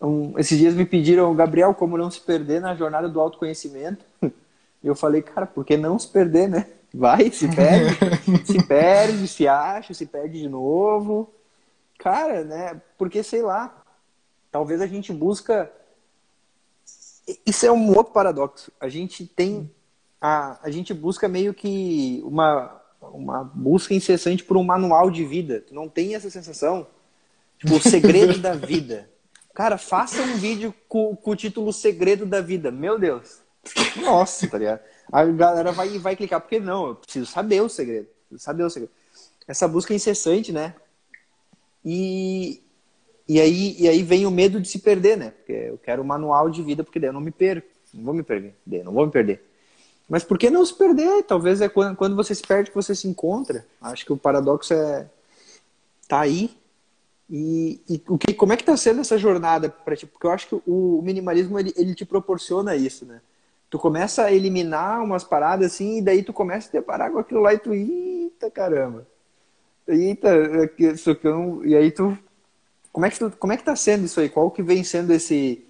A: Um, esses dias me pediram, Gabriel, como não se perder na jornada do autoconhecimento. E *laughs* eu falei, cara, por que não se perder, né? Vai, se perde, *laughs* se perde, se acha, se perde de novo. Cara, né? Porque, sei lá, talvez a gente busca. Isso é um outro paradoxo. A gente tem. A, a gente busca meio que uma, uma busca incessante por um manual de vida. Tu não tem essa sensação? Tipo, o segredo da vida. Cara, faça um vídeo com, com o título Segredo da Vida. Meu Deus. Nossa, tá ligado? A galera vai, vai clicar, porque não, eu preciso saber o segredo. Saber o segredo. Essa busca é incessante, né? E, e, aí, e aí vem o medo de se perder, né? Porque eu quero o manual de vida, porque daí eu não me perco. Não vou me perder, não vou me perder. Mas por que não se perder? Talvez é quando, quando você se perde que você se encontra. Acho que o paradoxo é tá aí. E, e o que, como é que está sendo essa jornada para ti? Porque eu acho que o, minimalismo ele, ele te proporciona isso, né? tu começa a eliminar umas paradas assim, e daí tu começa a deparar com aquilo lá e tu, eita caramba. Eita, isso que eu. E aí tu. Como é, que tu, como é que tá sendo isso aí? Qual que vem sendo esse.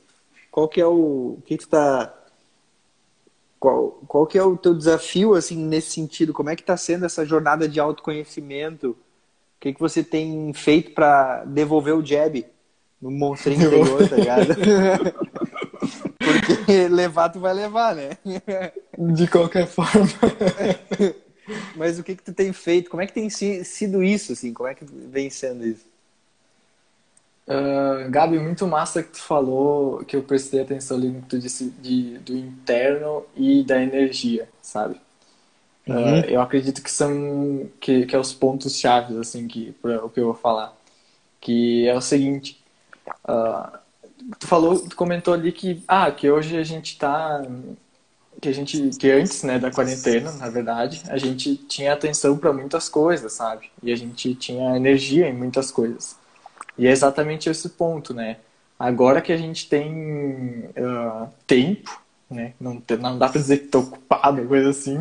A: Qual que é o. O que tu tá. Qual, qual que é o teu desafio, assim, nesse sentido? Como é que tá sendo essa jornada de autoconhecimento? O que, que você tem feito para devolver o jab no monstrinho interior, tá ligado? *laughs* Porque levar tu vai levar, né?
B: De qualquer forma. *laughs*
A: Mas o que que tu tem feito? Como é que tem sido isso, assim? Como é que vem sendo isso?
B: Uh, Gabi, muito massa que tu falou, que eu prestei atenção ali no que tu disse de, do interno e da energia, sabe? Uhum. Uh, eu acredito que são que, que é os pontos chaves assim que para o que eu vou falar, que é o seguinte, uh, tu falou, tu comentou ali que ah que hoje a gente está que a gente que antes né da quarentena na verdade a gente tinha atenção para muitas coisas sabe e a gente tinha energia em muitas coisas e é exatamente esse ponto, né? Agora que a gente tem uh, tempo, né? Não, não dá para dizer que estou ocupado, coisa assim.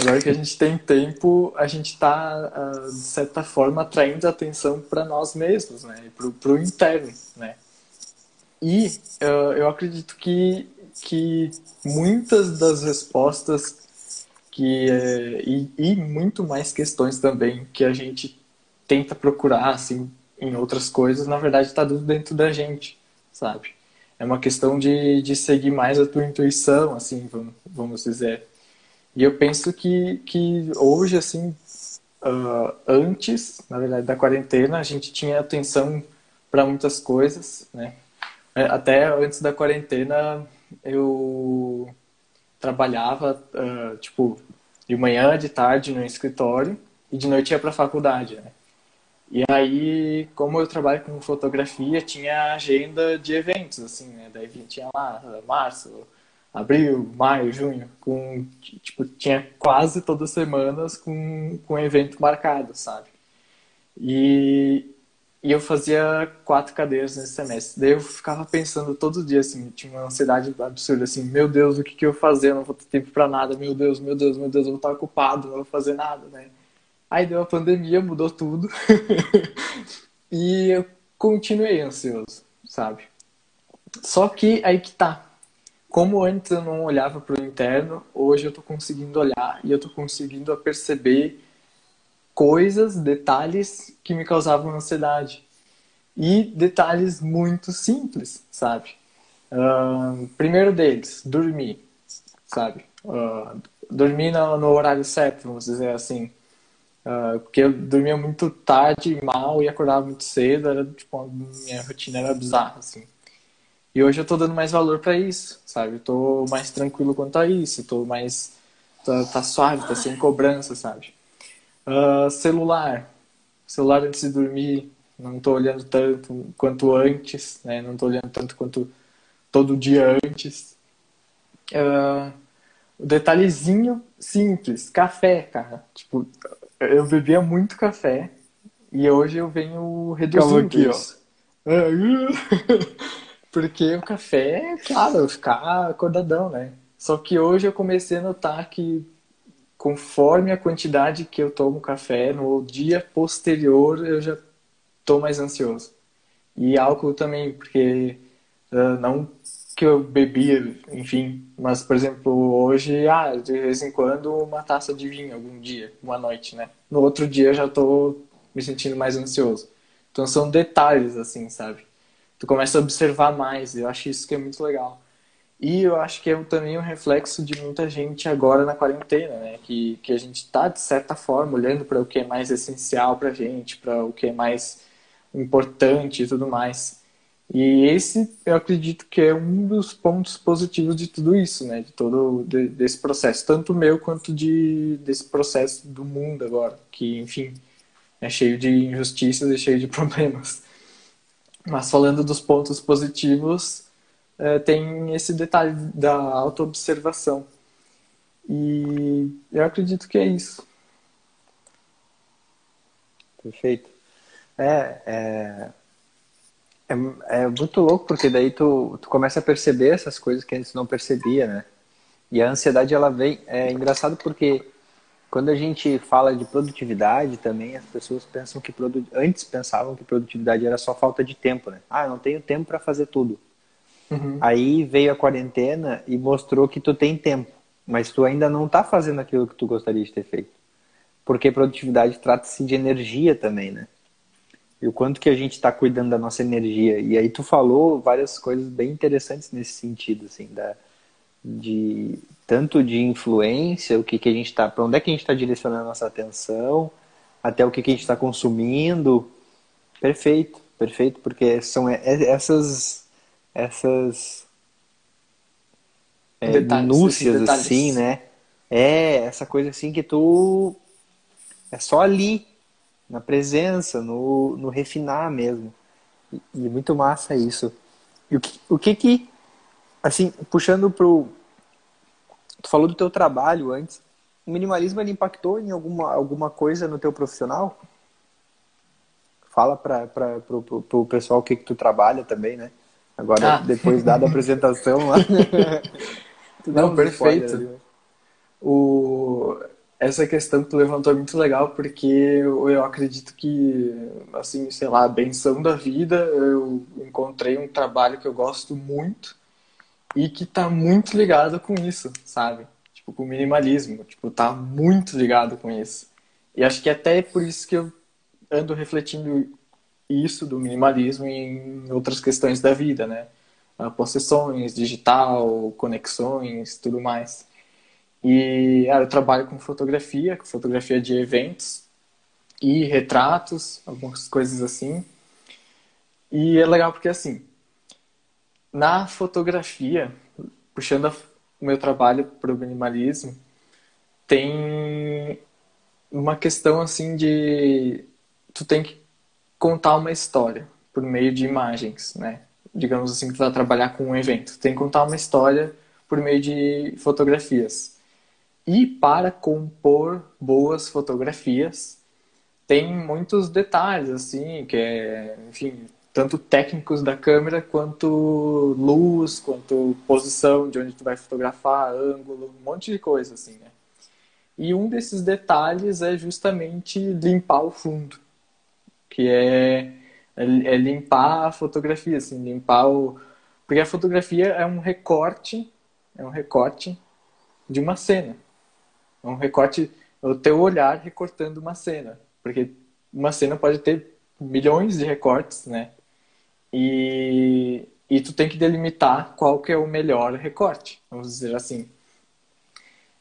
B: Agora que a gente tem tempo, a gente está, uh, de certa forma, atraindo atenção para nós mesmos, né? Para o interno, né? E uh, eu acredito que, que muitas das respostas que, uh, e, e muito mais questões também que a gente tenta procurar, assim, em outras coisas, na verdade está tudo dentro da gente, sabe? É uma questão de, de seguir mais a tua intuição, assim, vamos, vamos dizer. E eu penso que, que hoje, assim, uh, antes, na verdade, da quarentena, a gente tinha atenção para muitas coisas, né? É, até antes da quarentena, eu trabalhava, uh, tipo, de manhã, de tarde no escritório e de noite ia para a faculdade, né? E aí, como eu trabalho com fotografia, tinha agenda de eventos, assim, né? Daí tinha lá março, abril, maio, junho, com tipo tinha quase todas as semanas com com evento marcado, sabe? E, e eu fazia quatro cadeiras nesse semestre. Daí eu ficava pensando todo dia assim, tinha uma ansiedade absurda assim, meu Deus, o que que eu vou fazer? Eu não vou ter tempo para nada. Meu Deus, meu Deus, meu Deus, eu vou estar ocupado, não vou fazer nada, né? Aí deu a pandemia, mudou tudo. *laughs* e eu continuei ansioso, sabe? Só que aí que tá. Como antes eu não olhava para o interno, hoje eu tô conseguindo olhar e eu tô conseguindo perceber coisas, detalhes que me causavam ansiedade. E detalhes muito simples, sabe? Uh, primeiro deles, dormir, sabe? Uh, dormir no, no horário certo, vamos dizer assim. Uh, porque eu dormia muito tarde, mal e acordava muito cedo, era tipo, minha rotina era bizarra, assim. E hoje eu tô dando mais valor para isso, sabe? Eu tô mais tranquilo quanto a isso, tô mais. tá, tá suave, tá sem cobrança, sabe? Uh, celular. Celular antes de dormir, não tô olhando tanto quanto antes, né? Não tô olhando tanto quanto todo dia antes. Uh, o detalhezinho simples, café, cara. Tipo, eu bebia muito café e hoje eu venho reduzindo aqui, isso. Ó. *laughs* Porque o café, claro, ficar acordadão, né? Só que hoje eu comecei a notar que conforme a quantidade que eu tomo café, no dia posterior eu já tô mais ansioso. E álcool também, porque uh, não que eu bebia, enfim. Mas, por exemplo, hoje, ah, de vez em quando, uma taça de vinho algum dia, uma noite, né? No outro dia já tô me sentindo mais ansioso. Então são detalhes, assim, sabe? Tu começa a observar mais, eu acho isso que é muito legal. E eu acho que é também um reflexo de muita gente agora na quarentena, né? Que, que a gente tá, de certa forma, olhando para o que é mais essencial pra gente, para o que é mais importante e tudo mais. E esse eu acredito que é um dos pontos positivos de tudo isso, né? De todo de, desse processo, tanto meu quanto de desse processo do mundo agora, que enfim é cheio de injustiças e cheio de *laughs* problemas. Mas falando dos pontos positivos, é, tem esse detalhe da autoobservação. E eu acredito que é isso.
A: Perfeito. É, é, é, é muito louco, porque daí tu, tu começa a perceber essas coisas que antes não percebia, né? E a ansiedade, ela vem... É engraçado porque quando a gente fala de produtividade também, as pessoas pensam que... Produ... Antes pensavam que produtividade era só falta de tempo, né? Ah, eu não tenho tempo para fazer tudo. Uhum. Aí veio a quarentena e mostrou que tu tem tempo, mas tu ainda não tá fazendo aquilo que tu gostaria de ter feito. Porque produtividade trata-se de energia também, né? E o quanto que a gente está cuidando da nossa energia. E aí tu falou várias coisas bem interessantes nesse sentido, assim, da, de tanto de influência, o que, que a gente está, para onde é que a gente está direcionando a nossa atenção, até o que, que a gente está consumindo. Perfeito, perfeito, porque são essas essas é, detalhes, minúcias assim, né? É, essa coisa assim que tu é só ali, na presença, no, no refinar mesmo. E, e muito massa isso. E o que, o que que, assim, puxando pro... Tu falou do teu trabalho antes. O minimalismo, ele impactou em alguma, alguma coisa no teu profissional? Fala para pro pessoal o que que tu trabalha também, né? Agora, ah. depois dada a apresentação lá... *laughs*
B: Não, perfeito. O essa questão que tu levantou é muito legal, porque eu, eu acredito que, assim, sei lá, a benção da vida, eu encontrei um trabalho que eu gosto muito e que tá muito ligado com isso, sabe? Tipo, com minimalismo, tipo, tá muito ligado com isso. E acho que até é por isso que eu ando refletindo isso do minimalismo em outras questões da vida, né? Possessões, digital, conexões, tudo mais. E eu trabalho com fotografia, com fotografia de eventos e retratos, algumas coisas assim. E é legal porque assim, na fotografia, puxando o meu trabalho para o minimalismo, tem uma questão assim de tu tem que contar uma história por meio de imagens, né? Digamos assim que tu vai trabalhar com um evento, tem que contar uma história por meio de fotografias. E para compor boas fotografias, tem muitos detalhes, assim, que é, enfim, tanto técnicos da câmera, quanto luz, quanto posição de onde tu vai fotografar, ângulo, um monte de coisa, assim, né? E um desses detalhes é justamente limpar o fundo, que é, é limpar a fotografia, assim, limpar o... Porque a fotografia é um recorte, é um recorte de uma cena. Um recorte, o teu olhar recortando uma cena. Porque uma cena pode ter milhões de recortes, né? E, e tu tem que delimitar qual que é o melhor recorte, vamos dizer assim.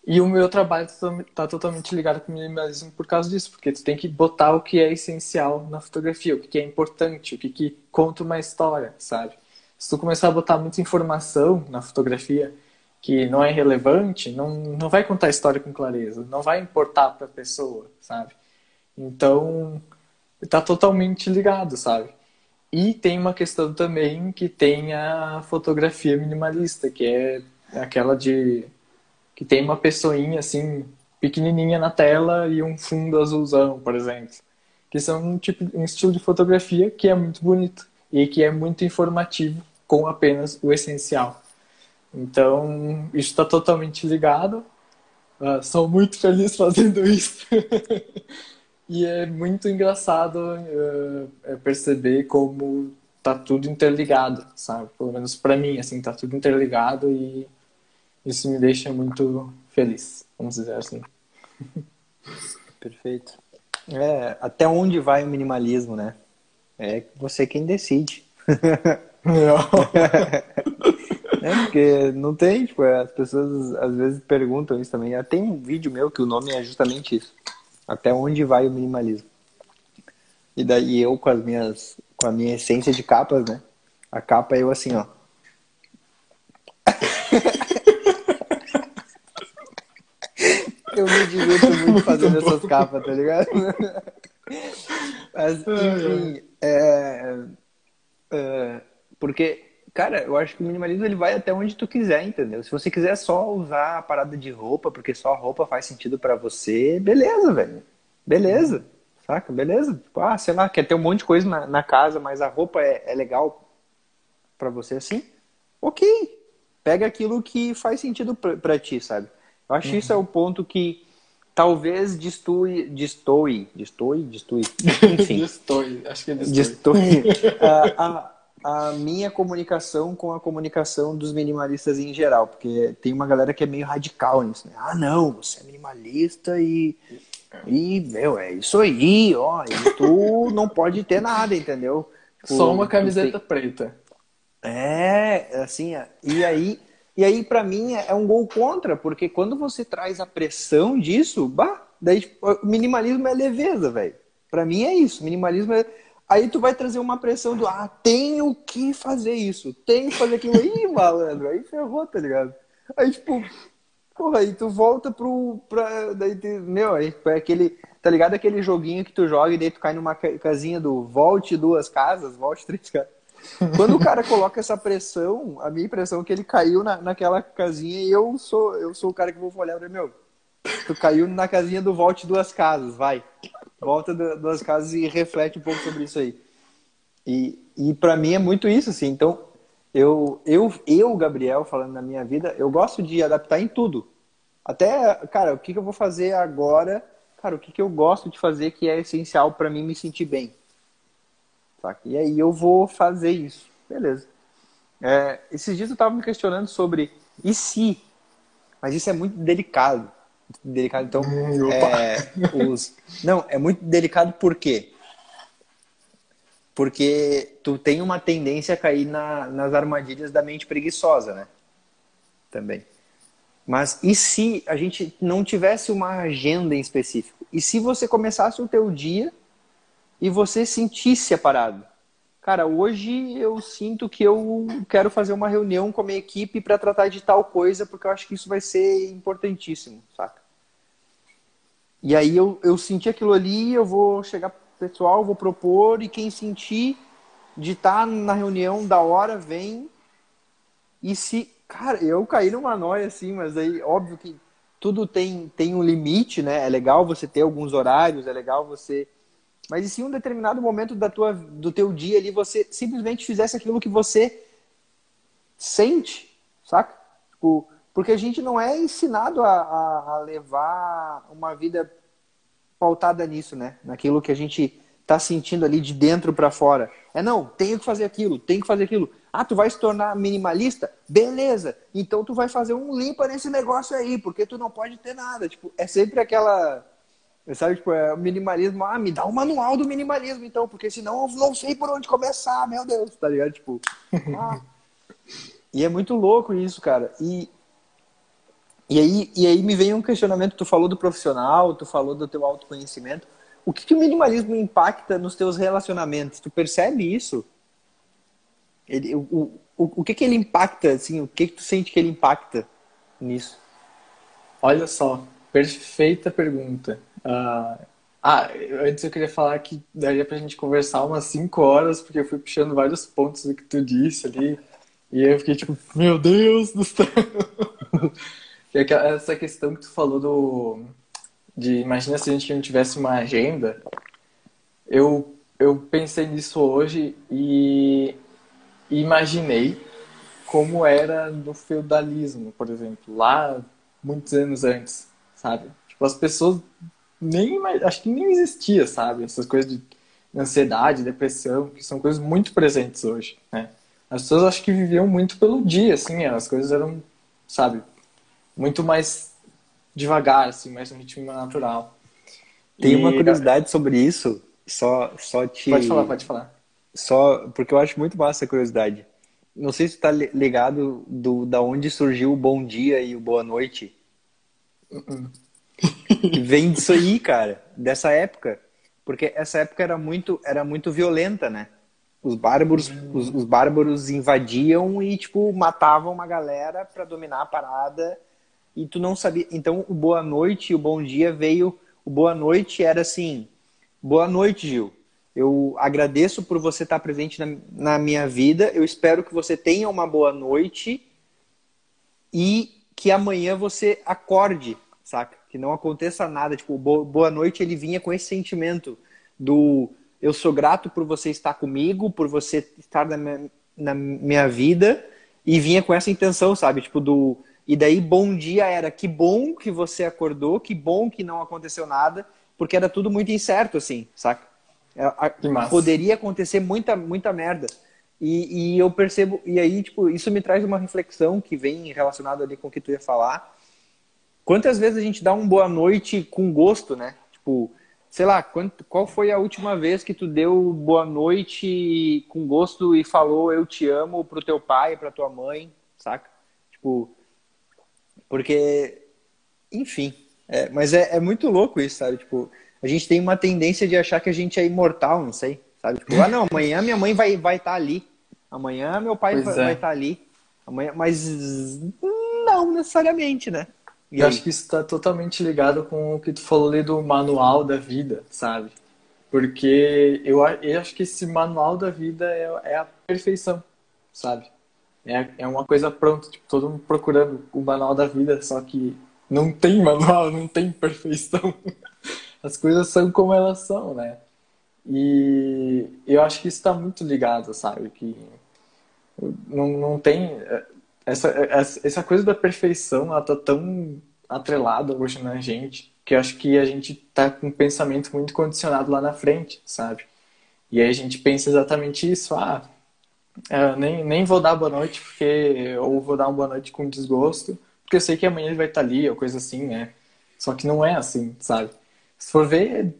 B: E o meu trabalho está tá totalmente ligado com o minimalismo por causa disso, porque tu tem que botar o que é essencial na fotografia, o que é importante, o que, que conta uma história, sabe? Se tu começar a botar muita informação na fotografia, que não é relevante, não, não vai contar a história com clareza, não vai importar para a pessoa, sabe? Então, está totalmente ligado, sabe? E tem uma questão também que tem a fotografia minimalista, que é aquela de que tem uma pessoinha assim pequenininha na tela e um fundo azulzão, por exemplo, que são um tipo um estilo de fotografia que é muito bonito e que é muito informativo com apenas o essencial. Então, isso está totalmente ligado. Uh, sou muito feliz fazendo isso. *laughs* e é muito engraçado uh, perceber como tá tudo interligado, sabe? Pelo menos para mim, assim, tá tudo interligado e isso me deixa muito feliz, vamos dizer assim. *laughs*
A: Perfeito. É, até onde vai o minimalismo, né? É você quem decide. *laughs* É, porque não tem, tipo, as pessoas às vezes perguntam isso também. Tem um vídeo meu que o nome é justamente isso. Até onde vai o minimalismo? E daí eu com as minhas, com a minha essência de capas, né? A capa é eu assim, ó. *laughs* eu me divirto muito fazendo essas capas, tá ligado? *laughs* Mas, enfim, é, é, porque cara, eu acho que o minimalismo ele vai até onde tu quiser, entendeu? Se você quiser só usar a parada de roupa, porque só a roupa faz sentido para você, beleza, velho. Beleza. Saca? Beleza. Tipo, ah, sei lá, quer ter um monte de coisa na, na casa, mas a roupa é, é legal para você assim? Ok. Pega aquilo que faz sentido para ti, sabe? Eu acho uhum. que isso é o ponto que talvez destue, destoe, destoe, destoe, *laughs* enfim.
B: destoe, acho que é destoe.
A: Destoe. *laughs* a, a, a minha comunicação com a comunicação dos minimalistas em geral, porque tem uma galera que é meio radical nisso, né? Ah, não, você é minimalista e e meu, é isso aí, ó, e tu *laughs* não pode ter nada, entendeu?
B: Tipo, Só uma camiseta tem... preta.
A: É, assim, e aí E aí, para mim, é um gol contra, porque quando você traz a pressão disso, bah, daí tipo, minimalismo é leveza, velho. Para mim é isso. Minimalismo é. Aí tu vai trazer uma pressão do, ah, tenho que fazer isso, tenho que fazer aquilo. Ih, malandro, aí ferrou, tá ligado? Aí, tipo, porra, aí tu volta pro. Pra, daí, meu, aí é aquele. Tá ligado aquele joguinho que tu joga e daí tu cai numa casinha do volte duas casas, volte três casas. Quando o cara coloca essa pressão, a minha impressão é que ele caiu na, naquela casinha e eu sou, eu sou o cara que vou olhar pra meu. Tu caiu na casinha do volte duas casas, vai. Volta duas casas e reflete um pouco sobre isso aí. E, e para mim é muito isso, assim. Então, eu, eu, eu, Gabriel, falando na minha vida, eu gosto de adaptar em tudo. Até, cara, o que, que eu vou fazer agora? Cara, o que, que eu gosto de fazer que é essencial para mim me sentir bem? Saca? E aí eu vou fazer isso. Beleza. É, esses dias eu estava me questionando sobre e se? Mas isso é muito delicado. Delicado. Então, hum, é, os... não, é muito delicado por quê? Porque tu tem uma tendência a cair na, nas armadilhas da mente preguiçosa, né? Também. Mas e se a gente não tivesse uma agenda em específico? E se você começasse o teu dia e você sentisse a parada. Cara, hoje eu sinto que eu quero fazer uma reunião com a minha equipe para tratar de tal coisa, porque eu acho que isso vai ser importantíssimo, saca? E aí eu, eu senti aquilo ali, eu vou chegar pro pessoal, vou propor, e quem sentir de estar tá na reunião da hora vem. E se. Cara, eu caí numa noia assim, mas aí, óbvio que tudo tem, tem um limite, né? É legal você ter alguns horários, é legal você mas e se em um determinado momento da tua, do teu dia ali você simplesmente fizesse aquilo que você sente, saca? Tipo, porque a gente não é ensinado a, a, a levar uma vida pautada nisso, né? Naquilo que a gente tá sentindo ali de dentro para fora. É não, tenho que fazer aquilo, tenho que fazer aquilo. Ah, tu vai se tornar minimalista? Beleza. Então tu vai fazer um limpa nesse negócio aí, porque tu não pode ter nada. Tipo, é sempre aquela Sabe, tipo, é minimalismo. Ah, me dá o um manual do minimalismo, então, porque senão eu não sei por onde começar, meu Deus, tá ligado? Tipo. *laughs* Ah. e é muito louco isso, cara. E, e, aí, e aí me vem um questionamento. Tu falou do profissional, tu falou do teu autoconhecimento. O que, que o minimalismo impacta nos teus relacionamentos? Tu percebe isso? Ele, o, o, o, o que, que ele impacta, assim, o que, que tu sente que ele impacta nisso?
B: Olha só, perfeita pergunta. Uh, ah, antes eu queria falar que daria pra gente conversar umas 5 horas, porque eu fui puxando vários pontos do que tu disse ali. E eu fiquei tipo, meu Deus do céu! *laughs* e essa questão que tu falou do. De imagina se a gente não tivesse uma agenda. Eu, eu pensei nisso hoje e imaginei como era no feudalismo, por exemplo, lá muitos anos antes, sabe? Tipo, as pessoas nem acho que nem existia, sabe? Essas coisas de ansiedade, depressão, que são coisas muito presentes hoje, né? As pessoas acho que viviam muito pelo dia, assim, as coisas eram, sabe, muito mais devagar, assim, mais um ritmo natural.
A: Tem e... uma curiosidade sobre isso, só, só te...
B: Pode falar, pode falar.
A: Só, porque eu acho muito massa a curiosidade. Não sei se tu tá ligado do, da onde surgiu o bom dia e o boa noite. Uh -uh. Vem disso aí, cara, dessa época. Porque essa época era muito, era muito violenta, né? Os bárbaros, os, os bárbaros invadiam e, tipo, matavam uma galera para dominar a parada. E tu não sabia. Então, o boa noite e o bom dia veio. O boa noite era assim: boa noite, Gil. Eu agradeço por você estar presente na, na minha vida. Eu espero que você tenha uma boa noite e que amanhã você acorde, saca? Que não aconteça nada. Tipo, boa noite, ele vinha com esse sentimento do eu sou grato por você estar comigo, por você estar na minha, na minha vida, e vinha com essa intenção, sabe? Tipo, do. E daí, bom dia era que bom que você acordou, que bom que não aconteceu nada, porque era tudo muito incerto, assim, saca? É, poderia acontecer muita, muita merda. E, e eu percebo, e aí, tipo, isso me traz uma reflexão que vem relacionada ali com o que tu ia falar, Quantas vezes a gente dá um boa noite com gosto, né? Tipo, sei lá, qual foi a última vez que tu deu boa noite com gosto e falou eu te amo pro teu pai, pra tua mãe, saca? Tipo, porque, enfim, é, mas é, é muito louco isso, sabe? Tipo, a gente tem uma tendência de achar que a gente é imortal, não sei, sabe? Tipo, ah, não, amanhã minha mãe vai estar vai tá ali, amanhã meu pai pois vai estar é. tá ali, amanhã, mas não necessariamente, né?
B: E acho que isso está totalmente ligado com o que tu falou ali do manual da vida, sabe? Porque eu, eu acho que esse manual da vida é, é a perfeição, sabe? É, é uma coisa pronta, tipo, todo mundo procurando o manual da vida, só que não tem *laughs* manual, não tem perfeição. *laughs* As coisas são como elas são, né? E eu acho que isso está muito ligado, sabe? Que não, não tem. Essa, essa coisa da perfeição, ela tá tão atrelada hoje na gente, que eu acho que a gente tá com um pensamento muito condicionado lá na frente, sabe? E aí a gente pensa exatamente isso, ah, eu nem, nem vou dar boa noite porque ou vou dar uma boa noite com desgosto, porque eu sei que amanhã ele vai estar ali, ou coisa assim, né? Só que não é assim, sabe? Se for ver,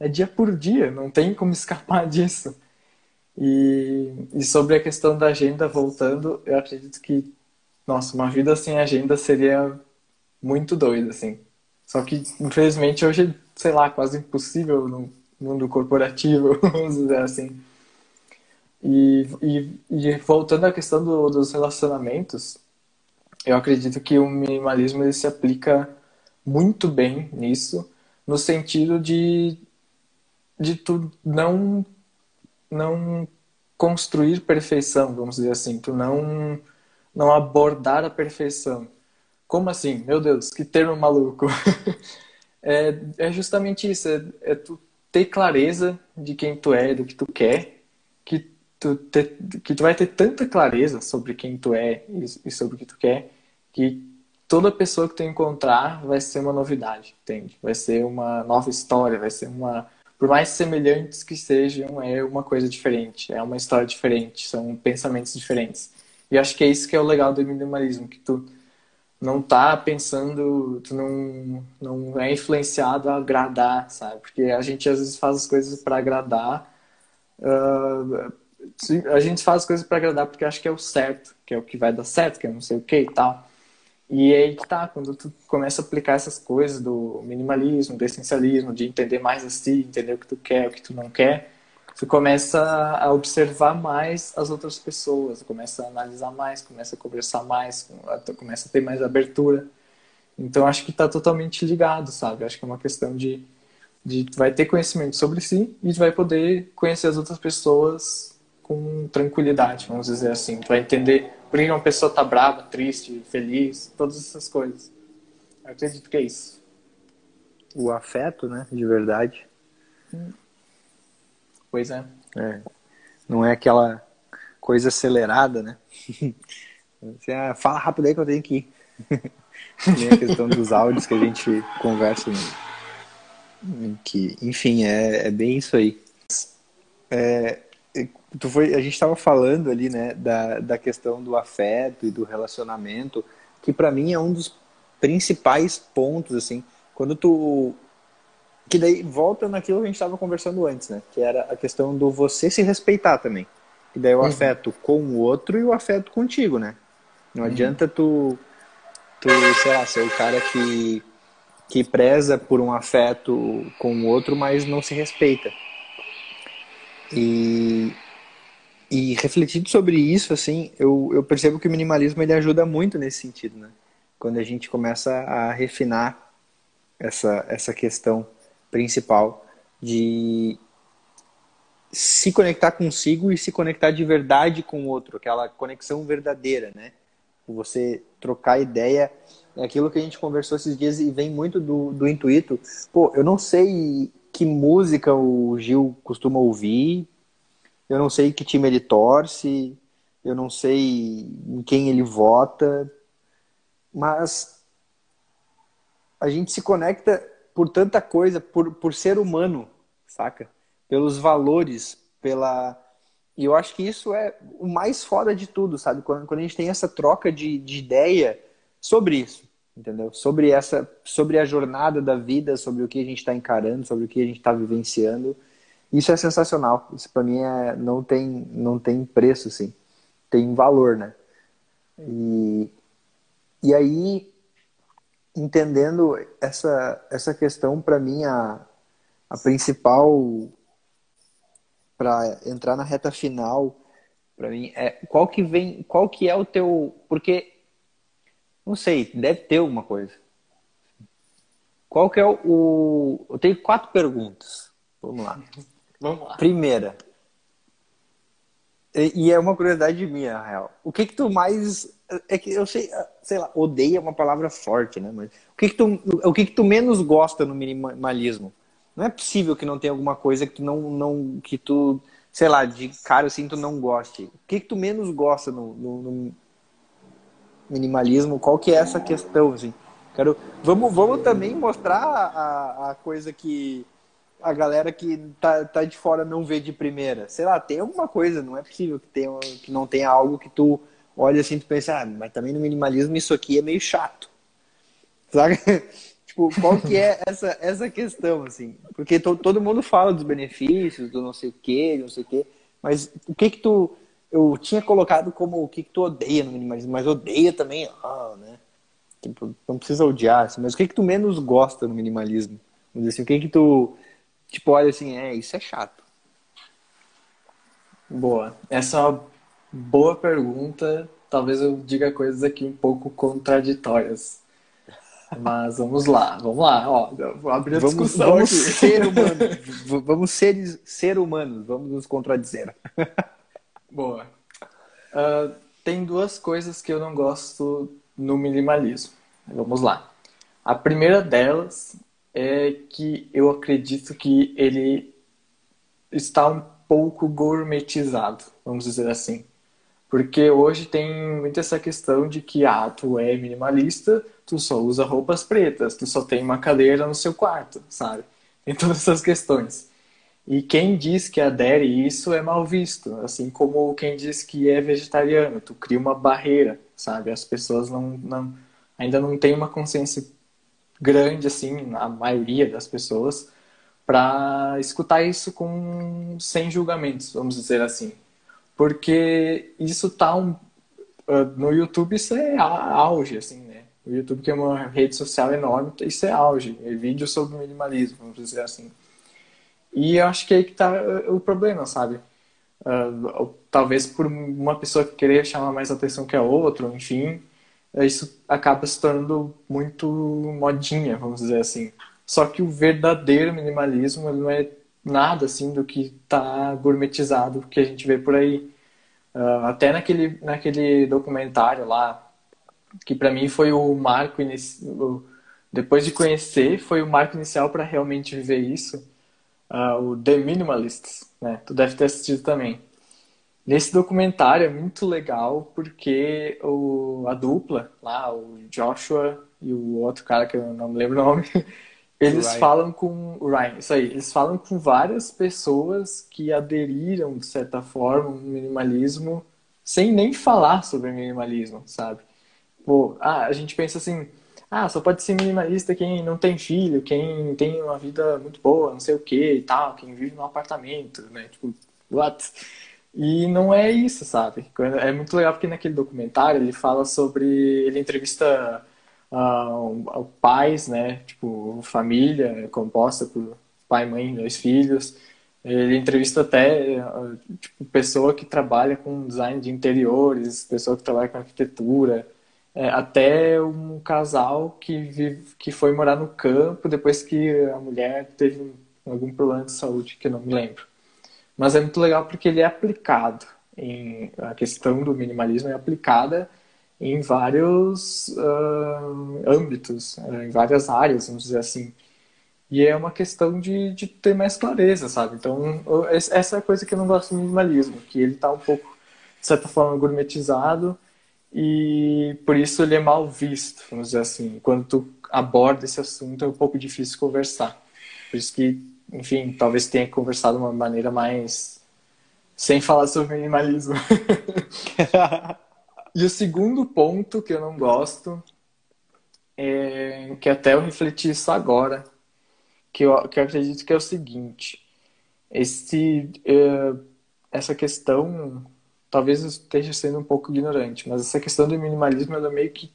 B: é, é dia por dia, não tem como *laughs* escapar disso. E, e sobre a questão da agenda, voltando, eu acredito que, nossa, uma vida sem agenda seria muito doida, assim. Só que, infelizmente, hoje, sei lá, quase impossível no mundo corporativo, *laughs* vamos dizer assim. E, e, e voltando à questão do, dos relacionamentos, eu acredito que o minimalismo ele se aplica muito bem nisso, no sentido de, de tu não, não construir perfeição, vamos dizer assim, tu não, não abordar a perfeição. Como assim? Meu Deus, que termo maluco. *laughs* é, é justamente isso, é, é, tu ter clareza de quem tu é, do que tu quer, que tu, ter, que tu vai ter tanta clareza sobre quem tu é e, e sobre o que tu quer, que toda pessoa que tu encontrar vai ser uma novidade, entende? Vai ser uma nova história, vai ser uma... Por mais semelhantes que sejam, é uma coisa diferente, é uma história diferente, são pensamentos diferentes. E acho que é isso que é o legal do minimalismo, que tu não tá pensando, tu não, não é influenciado a agradar, sabe? Porque a gente às vezes faz as coisas para agradar. Uh, a gente faz as coisas para agradar porque acha que é o certo, que é o que vai dar certo, que é não sei o que e tal. E é aí que tá, quando tu começa a aplicar essas coisas do minimalismo, do essencialismo, de entender mais a si, entender o que tu quer, o que tu não quer, você começa a observar mais as outras pessoas, começa a analisar mais, começa a conversar mais, começa a ter mais abertura. Então acho que está totalmente ligado, sabe? Acho que é uma questão de, de tu vai ter conhecimento sobre si e tu vai poder conhecer as outras pessoas com tranquilidade, vamos dizer assim. Tu vai entender por que uma pessoa está brava, triste, feliz, todas essas coisas. Eu acredito que é isso.
A: O afeto, né? De verdade.
B: Hum. Pois é.
A: é. Não é aquela coisa acelerada, né? *laughs* Você, ah, fala rápido aí que eu tenho que ir. *laughs* Tem a questão dos áudios que a gente conversa. Né? Que, enfim, é, é bem isso aí. É, tu foi, a gente estava falando ali, né, da, da questão do afeto e do relacionamento, que para mim é um dos principais pontos, assim, quando tu que daí volta naquilo que a gente estava conversando antes, né? Que era a questão do você se respeitar também. E daí o uhum. afeto com o outro e o afeto contigo, né? Não uhum. adianta tu, tu, sei lá, ser o cara que, que preza por um afeto com o outro, mas não se respeita. E, e refletindo sobre isso, assim, eu, eu percebo que o minimalismo ele ajuda muito nesse sentido, né? Quando a gente começa a refinar essa, essa questão principal de se conectar consigo e se conectar de verdade com o outro, aquela conexão verdadeira, né? Você trocar ideia, é aquilo que a gente conversou esses dias e vem muito do, do intuito. Pô, eu não sei que música o Gil costuma ouvir, eu não sei que time ele torce, eu não sei em quem ele vota, mas a gente se conecta por tanta coisa, por, por ser humano, saca? Pelos valores, pela. E eu acho que isso é o mais foda de tudo, sabe? Quando, quando a gente tem essa troca de, de ideia sobre isso, entendeu? Sobre essa, sobre a jornada da vida, sobre o que a gente está encarando, sobre o que a gente está vivenciando. Isso é sensacional. Isso para mim é, não tem, não tem preço, assim. Tem valor, né? E, e aí, entendendo essa, essa questão, para mim, a, a principal para entrar na reta final para mim é qual que vem qual que é o teu porque não sei deve ter alguma coisa qual que é o, o eu tenho quatro perguntas vamos lá
B: vamos lá
A: primeira e, é uma curiosidade minha na real o que que tu mais é que eu sei sei lá odeia é uma palavra forte né mas o que que tu o que que tu menos gosta no minimalismo não é possível que não tenha alguma coisa que tu não, não que tu, sei lá, de cara assim tu não goste. O que, que tu menos gosta no, no, no minimalismo? Qual que é essa questão, assim? Quero, vamos, vamos também mostrar a, a coisa que a galera que tá, tá de fora não vê de primeira. Sei lá, tem alguma coisa, não é possível que, tenha, que não tenha algo que tu olha assim e pensa, ah, mas também no minimalismo isso aqui é meio chato. Sabe? *laughs* Tipo, qual que é essa, essa questão, assim? Porque to, todo mundo fala dos benefícios, do não sei o quê, não sei o quê, mas o que que tu... Eu tinha colocado como o que que tu odeia no minimalismo, mas odeia também, ah, né? Tipo, não precisa odiar, assim, mas o que que tu menos gosta no minimalismo? Assim, o que que tu, tipo, olha assim, é, isso é chato.
B: Boa. Essa é uma boa pergunta. Talvez eu diga coisas aqui um pouco contraditórias. Mas vamos lá, vamos lá, ó, vou abrir a vamos, discussão
A: vamos aqui. Ser humanos, vamos ser, ser humanos, vamos nos contradizer. *laughs*
B: Boa. Uh, tem duas coisas que eu não gosto no minimalismo. Vamos lá. A primeira delas é que eu acredito que ele está um pouco gourmetizado, vamos dizer assim. Porque hoje tem muito essa questão de que, ah, tu é minimalista, tu só usa roupas pretas, tu só tem uma cadeira no seu quarto, sabe? Tem todas essas questões. E quem diz que adere isso é mal visto, assim como quem diz que é vegetariano, tu cria uma barreira, sabe? As pessoas não, não ainda não têm uma consciência grande assim, a maioria das pessoas, para escutar isso com sem julgamentos, vamos dizer assim. Porque isso tá um, uh, no YouTube isso é auge assim, né? O YouTube, que é uma rede social enorme, isso é auge. É vídeo sobre minimalismo, vamos dizer assim. E eu acho que é aí que está uh, o problema, sabe? Uh, talvez por uma pessoa que querer chamar mais atenção que a outra, enfim, isso acaba se tornando muito modinha, vamos dizer assim. Só que o verdadeiro minimalismo ele não é nada assim do que está gourmetizado que a gente vê por aí. Uh, até naquele, naquele documentário lá, que para mim foi o marco inicial. Depois de conhecer, foi o marco inicial para realmente viver isso. Uh, o The Minimalists, né? Tu deve ter assistido também. Nesse documentário é muito legal porque o, a dupla lá, o Joshua e o outro cara que eu não me lembro o nome, *laughs* eles Ryan. falam com o Ryan, isso aí, eles falam com várias pessoas que aderiram de certa forma ao minimalismo sem nem falar sobre minimalismo, sabe? Pô, ah, a gente pensa assim, ah, só pode ser minimalista quem não tem filho, quem tem uma vida muito boa, não sei o que e tal, quem vive num apartamento, né? Tipo, what? E não é isso, sabe? É muito legal porque naquele documentário ele fala sobre. Ele entrevista uh, pais, né? Tipo, família composta por pai, mãe, dois filhos. Ele entrevista até tipo, pessoa que trabalha com design de interiores, pessoa que trabalha com arquitetura, é, até um casal que, vive, que foi morar no campo depois que a mulher teve algum problema de saúde, que eu não me lembro. Mas é muito legal porque ele é aplicado. Em, a questão do minimalismo é aplicada em vários uh, âmbitos, em várias áreas, vamos dizer assim. E é uma questão de, de ter mais clareza, sabe? Então, essa é a coisa que eu não gosto do minimalismo, que ele está um pouco, de certa forma, gourmetizado e por isso ele é mal visto, vamos dizer assim. Quando tu aborda esse assunto é um pouco difícil conversar. Por isso que, enfim, talvez tenha conversado de uma maneira mais sem falar sobre minimalismo. *laughs* e o segundo ponto que eu não gosto é que até eu refleti isso agora, que eu, que eu acredito que é o seguinte: esse, uh, essa questão talvez eu esteja sendo um pouco ignorante, mas essa questão do minimalismo ela meio que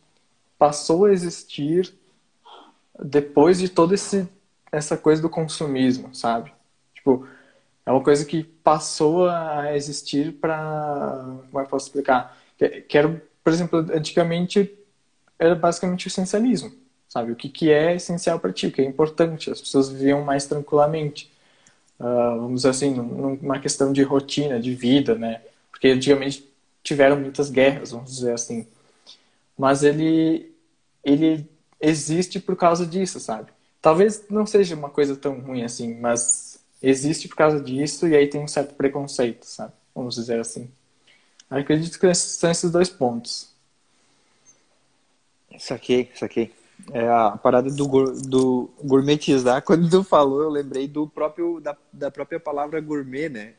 B: passou a existir depois de toda essa coisa do consumismo, sabe? Tipo, é uma coisa que passou a existir para. Como é que posso explicar? Que era, por exemplo, antigamente era basicamente o essencialismo, sabe? O que, que é essencial para ti, o que é importante. As pessoas viviam mais tranquilamente. Uh, vamos dizer assim, numa questão de rotina, de vida, né? Porque antigamente tiveram muitas guerras, vamos dizer assim. Mas ele, ele existe por causa disso, sabe? Talvez não seja uma coisa tão ruim assim, mas existe por causa disso e aí tem um certo preconceito, sabe? Vamos dizer assim. acredito que são esses dois pontos.
A: Saquei, saquei. É a parada do, do gourmetizar, *laughs* quando tu falou, eu lembrei do próprio da, da própria palavra gourmet, né?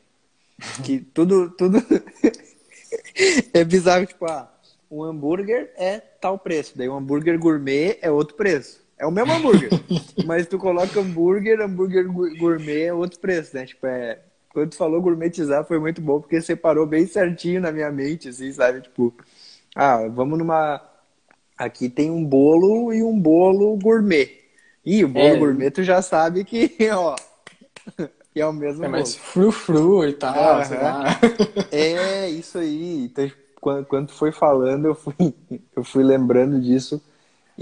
A: *laughs* Que tudo tudo *laughs* é bizarro, tipo, ah, um hambúrguer é tal preço, daí um hambúrguer gourmet é outro preço. É o mesmo hambúrguer, *laughs* mas tu coloca hambúrguer, hambúrguer gourmet é outro preço, né? Tipo, é, quando tu falou gourmetizar foi muito bom, porque separou bem certinho na minha mente, assim, sabe? Tipo, ah, vamos numa. Aqui tem um bolo e um bolo gourmet. E o bolo é. gourmet tu já sabe que, *laughs* ó, é o mesmo
B: é mais fru-fru e tal, uhum. sei lá. *laughs*
A: É, isso aí. Então, quando, quando tu foi falando, eu fui, eu fui lembrando disso.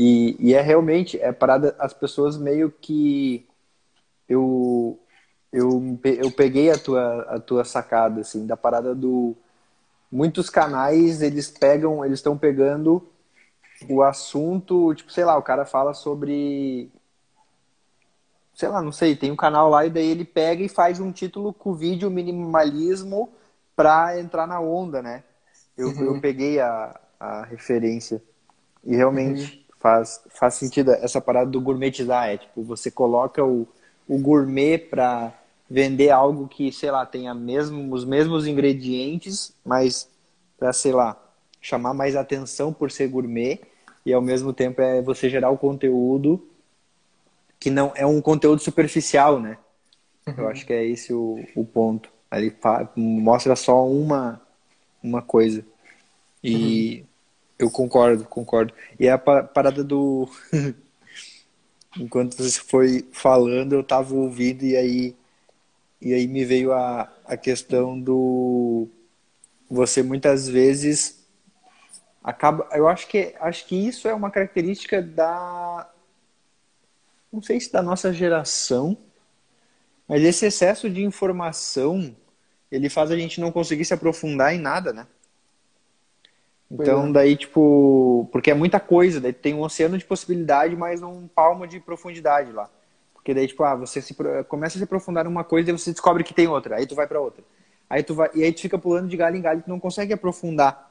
A: E, e é realmente, é parada, as pessoas meio que. Eu, eu, eu peguei a tua, a tua sacada, assim, da parada do. Muitos canais, eles pegam, eles estão pegando o assunto, tipo, sei lá, o cara fala sobre sei lá, não sei, tem um canal lá e daí ele pega e faz um título com o vídeo minimalismo pra entrar na onda, né? Eu, uhum. eu peguei a, a referência e realmente uhum. Faz, faz sentido essa parada do gourmetizar, é tipo, você coloca o, o gourmet pra vender algo que, sei lá, tenha mesmo, os mesmos ingredientes, mas pra, sei lá, chamar mais atenção por ser gourmet e ao mesmo tempo é você gerar o conteúdo que não é um conteúdo superficial, né? Uhum. Eu acho que é esse o, o ponto. Ali mostra só uma uma coisa. E uhum. Eu concordo, concordo. E é a parada do *laughs* enquanto você foi falando, eu tava ouvindo e aí e aí me veio a, a questão do você muitas vezes acaba eu acho que acho que isso é uma característica da não sei se da nossa geração, mas esse excesso de informação, ele faz a gente não conseguir se aprofundar em nada, né? Então, é. daí, tipo, porque é muita coisa, daí tem um oceano de possibilidade, mas um palmo de profundidade lá. Porque daí, tipo, ah, você se, começa a se aprofundar numa coisa e você descobre que tem outra, aí tu vai para outra. Aí tu vai, e aí tu fica pulando de galho em galho e tu não consegue aprofundar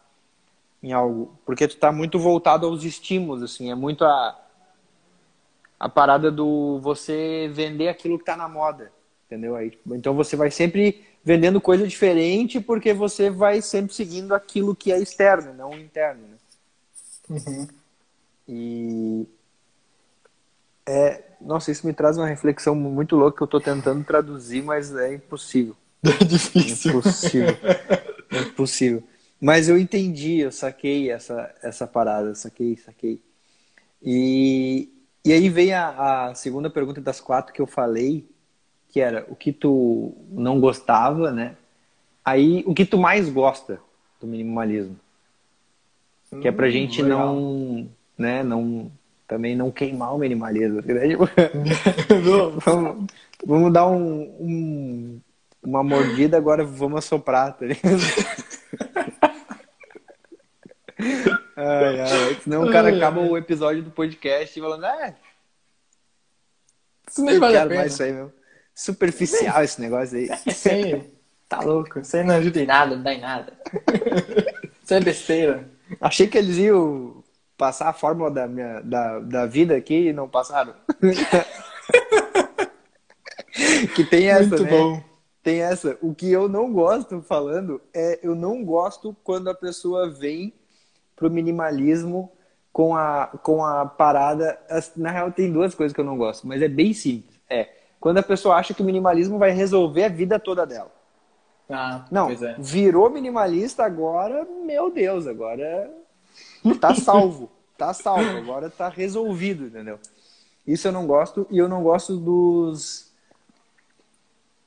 A: em algo, porque tu tá muito voltado aos estímulos, assim, é muito a a parada do você vender aquilo que está na moda, entendeu? Aí, tipo, então você vai sempre vendendo coisa diferente porque você vai sempre seguindo aquilo que é externo, não interno. Né? Uhum. E é, nossa, isso me traz uma reflexão muito louca que eu estou tentando traduzir, mas é impossível. *laughs*
B: É difícil.
A: É impossível. é impossível. Mas eu entendi, eu saquei essa, essa parada, saquei, saquei. E, e aí vem a, a, segunda pergunta das quatro que eu falei, que era o que tu não gostava, né? Aí, o que tu mais gosta do minimalismo? Hum, que é pra hum, gente legal. não, né, não, também não queimar o minimalismo. Né? *laughs* vamos, vamos dar um, um, uma mordida, agora vamos assoprar, tá ligado? *laughs* Ai, ai, senão o cara acaba o episódio do podcast falando, é. Isso nem vale a pena. mais isso aí, meu. Superficial esse negócio aí. *laughs*
B: Aí, tá louco. Isso aí não ajuda em nada, não dá em nada. *laughs* Isso é besteira.
A: Achei que eles iam passar a fórmula da, minha, da, da vida aqui e não passaram. *laughs* que tem essa, Muito né? bom. Tem essa. O que eu não gosto falando é eu não gosto quando a pessoa vem pro minimalismo com a, com a parada. Na real, tem duas coisas que eu não gosto, mas é bem simples. É quando a pessoa acha que o minimalismo vai resolver a vida toda dela.
B: Ah,
A: não,
B: é.
A: virou minimalista agora, meu Deus, agora tá salvo. tá salvo, agora tá resolvido, entendeu? Isso eu não gosto e eu não gosto dos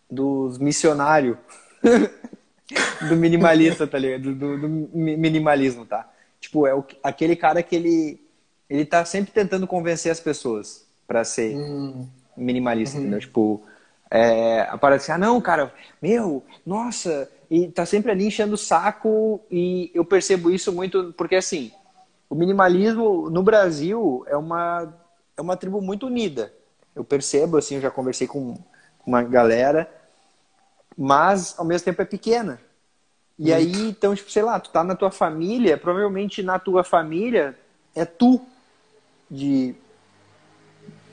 A: dos missionários *laughs* do minimalista, tá ligado? Do, do, do, minimalismo, tá? Tipo, é o, aquele cara que ele ele tá sempre tentando convencer as pessoas para ser hum. Minimalista, uhum. entendeu? Tipo, é, aparece assim, ah, não, cara, meu, nossa, e tá sempre ali enchendo o saco e eu percebo isso muito porque assim o minimalismo no Brasil é uma é uma tribo muito unida eu percebo assim eu já conversei com uma galera mas ao mesmo tempo é pequena e aí então tipo sei lá tu tá na tua família provavelmente na tua família é tu de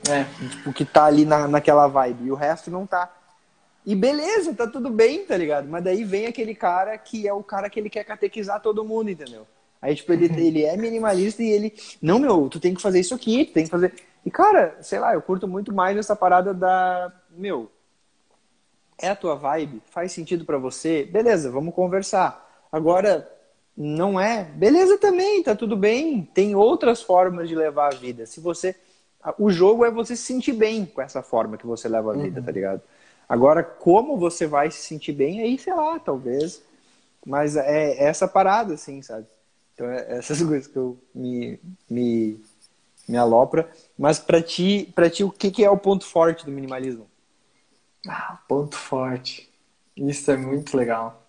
A: é, tipo, que tá ali na, naquela vibe e o resto não tá e beleza, tá tudo bem, tá ligado? Mas daí vem aquele cara que é o cara que ele quer catequizar todo mundo, entendeu? Aí, tipo, ele, ele é minimalista e ele, não, meu, tu tem que fazer isso aqui, tu tem que fazer. E, cara, sei lá, eu curto muito mais essa parada da, meu, é a tua vibe, faz sentido para você, beleza, vamos conversar. Agora, não é, beleza também, tá tudo bem, tem outras formas de levar a vida. Se você. O jogo é você se sentir bem com essa forma que você leva a vida, uhum. tá ligado? Agora, como você vai se sentir bem, aí, sei lá, talvez. Mas é, é essa parada, assim, sabe? Então, é *laughs* essas coisas que eu me, me, me alopra. Mas para ti, pra ti, o que, que é o ponto forte do minimalismo?
B: Ah, ponto forte. Isso é muito legal.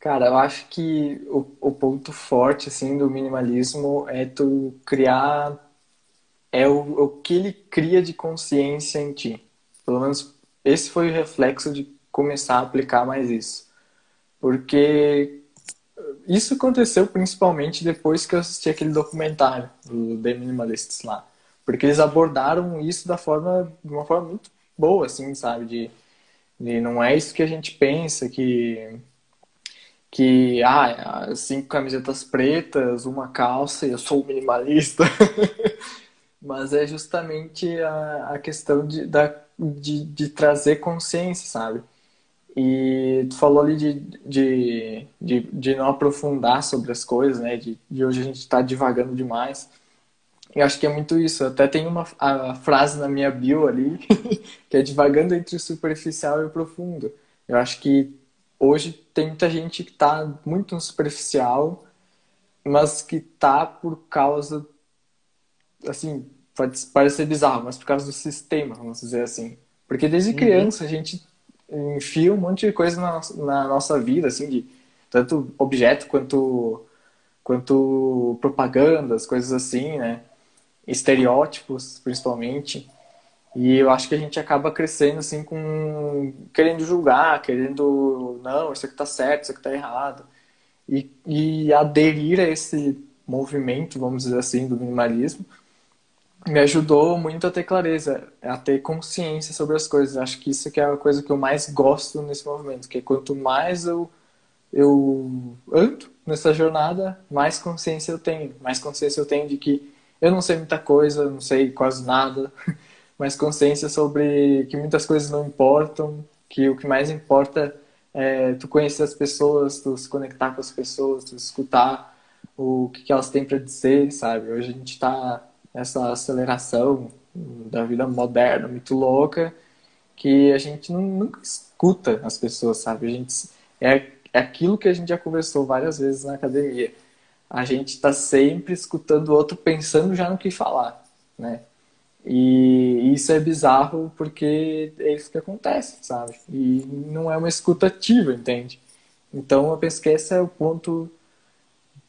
B: Cara, eu acho que o, o ponto forte, assim, do minimalismo é tu criar... É o, o que ele cria de consciência em ti. Pelo menos esse foi o reflexo de começar a aplicar mais isso. Porque isso aconteceu principalmente depois que eu assisti aquele documentário do The Minimalists lá. Porque eles abordaram isso da forma, de uma forma muito boa, assim, sabe? De, de não é isso que a gente pensa, que que ah, cinco camisetas pretas, uma calça eu sou minimalista. *laughs* Mas é justamente a, a questão de, da de, de trazer consciência, sabe? E tu falou ali de, de, de, de, não aprofundar sobre as coisas, né? De, de hoje a gente está divagando demais. Eu acho que é muito isso. Até tem uma a frase na minha bio ali, *laughs* que é divagando entre o superficial e o profundo. Eu acho que hoje tem muita gente que está muito no superficial, mas que está por causa, assim, pode parecer bizarro, mas por causa do sistema, vamos dizer assim. Porque desde uhum. criança a gente enfia um monte de coisa na, na nossa vida, assim, de tanto objeto quanto, quanto propagandas, coisas assim, né? Estereótipos, principalmente. E eu acho que a gente acaba crescendo, assim, com... Querendo julgar, querendo... Não, isso aqui tá certo, isso aqui tá errado. E, e aderir a esse movimento, vamos dizer assim, do minimalismo, me ajudou muito a ter clareza, a ter consciência sobre as coisas. Acho que isso que é a coisa que eu mais gosto nesse movimento, que quanto mais eu eu ando nessa jornada, mais consciência eu tenho, mais consciência eu tenho de que eu não sei muita coisa, não sei quase nada, *laughs* mais consciência sobre que muitas coisas não importam, que o que mais importa é tu conhecer as pessoas, tu se conectar com as pessoas, tu escutar o que, elas têm para dizer, sabe? Hoje a gente está essa aceleração da vida moderna muito louca que a gente nunca escuta as pessoas, sabe? A gente é, é aquilo que a gente já conversou várias vezes na academia. A gente está sempre escutando o outro pensando já no que falar, né? E isso é bizarro porque é isso que acontece, sabe? E não é uma escuta ativa, entende? Então eu penso que esse é o ponto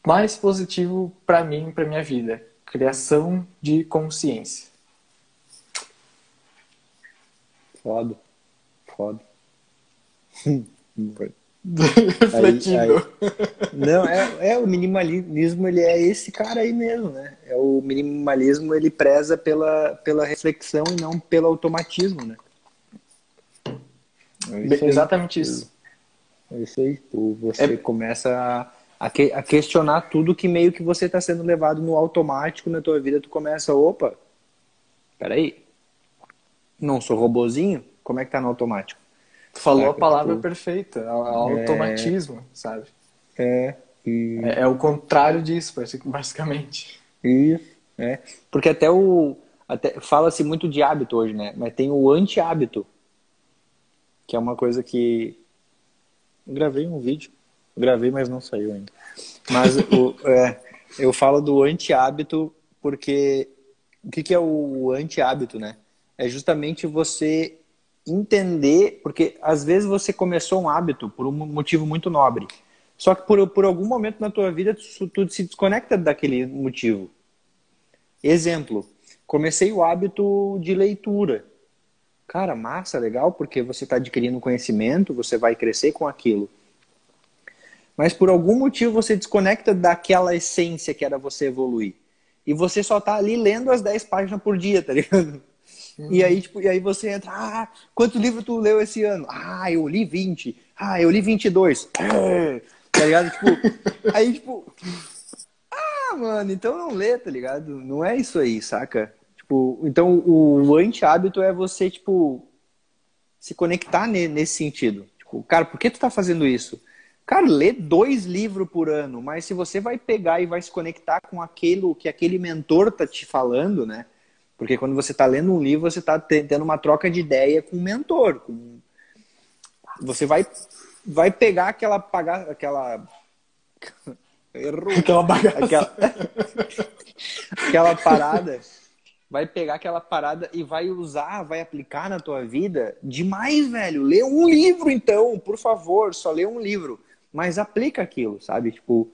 B: mais positivo para mim, para minha vida Criação de consciência.
A: Foda. Foda. *laughs*
B: Refletindo. Aí,
A: aí... Não, é, é o minimalismo, ele é esse cara aí mesmo, né? É o minimalismo, ele preza pela, pela reflexão e não pelo automatismo, né?
B: É isso Exatamente isso.
A: É isso aí. Você é... começa a que, a questionar tudo que meio que você está sendo levado no automático na tua vida. Tu começa, opa, peraí, não sou robozinho? Como é que tá no automático?
B: Tu falou a palavra tipo, perfeita, automatismo, é... sabe?
A: É,
B: E... É, é, o contrário disso, basicamente.
A: Isso, é. Porque até o. Até, Fala-se muito de hábito hoje, né? Mas tem o anti-hábito. Que é uma coisa que. Eu gravei um vídeo. Gravei, mas não saiu ainda. Mas o, *laughs* é, eu falo do anti-hábito porque. O que, que é o anti-hábito, né? É justamente você entender, porque às vezes você começou um hábito por um motivo muito nobre. Só que por, por algum momento na tua vida tu, tu se desconecta daquele motivo. Exemplo, comecei o hábito de leitura. Cara, massa, legal, porque você está adquirindo conhecimento, você vai crescer com aquilo. Mas por algum motivo você desconecta daquela essência que era você evoluir. E você só tá ali lendo as 10 páginas por dia, tá ligado? Uhum. E aí, tipo, e aí você entra, ah, quanto livro tu leu esse ano? Ah, eu li 20. Ah, eu li 22. É, *laughs* tá ligado? Tipo, aí, tipo, ah, mano, então não lê, tá ligado? Não é isso aí, saca? Tipo, então o anti-hábito é você, tipo, se conectar nesse sentido. Tipo, cara, por que tu tá fazendo isso? Cara, lê dois livros por ano, mas se você vai pegar e vai se conectar com aquilo que aquele mentor tá te falando, né? Porque quando você está lendo um livro, você está tendo uma troca de ideia com o mentor. Com... Você vai, vai pegar aquela pagar, aquela *laughs*
B: Errou. Aquela bagaça.
A: Aquela... *laughs* aquela parada. Vai pegar aquela parada e vai usar, vai aplicar na tua vida demais, velho. Lê um livro, então, por favor, só lê um livro. Mas aplica aquilo, sabe? Tipo,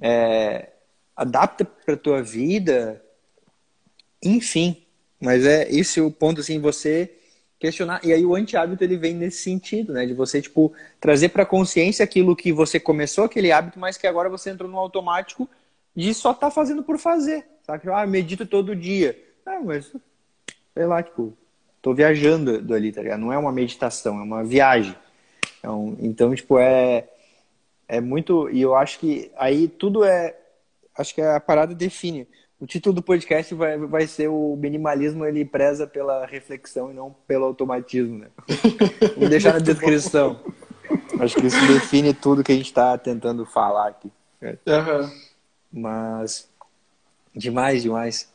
A: é... adapta pra tua vida. Enfim. Mas é esse o ponto, assim, você questionar. E aí o anti-hábito ele vem nesse sentido, né? De você, tipo, trazer para consciência aquilo que você começou, aquele hábito, mas que agora você entrou no automático de só tá fazendo por fazer. Sabe? Ah, medito todo dia. Ah, mas, sei lá, tipo, tô viajando do ali, tá ligado? Não é uma meditação, é uma viagem. Então, então tipo, é, é muito. E eu acho que aí tudo é. Acho que a parada define. O título do podcast vai, vai ser o minimalismo ele preza pela reflexão e não pelo automatismo, né? *laughs* Vou deixar na descrição. Acho que isso define tudo que a gente está tentando falar aqui.
B: Uhum.
A: Mas demais, demais,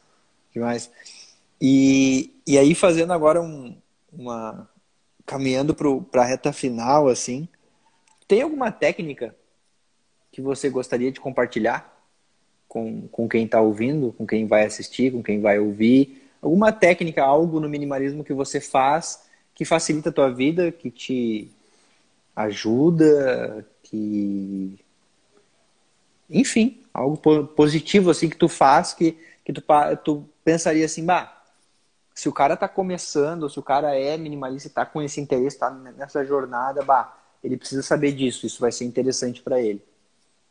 A: demais. E, e aí fazendo agora um, uma caminhando para a reta final, assim, tem alguma técnica que você gostaria de compartilhar? com, com quem está ouvindo, com quem vai assistir, com quem vai ouvir? Alguma técnica, algo no minimalismo que você faz que facilita a tua vida, que te ajuda, que enfim, algo positivo assim que tu faz que, que tu, tu pensaria assim, bah, se o cara tá começando, se o cara é minimalista e tá com esse interesse, tá nessa jornada, bah, ele precisa saber disso, isso vai ser interessante para ele.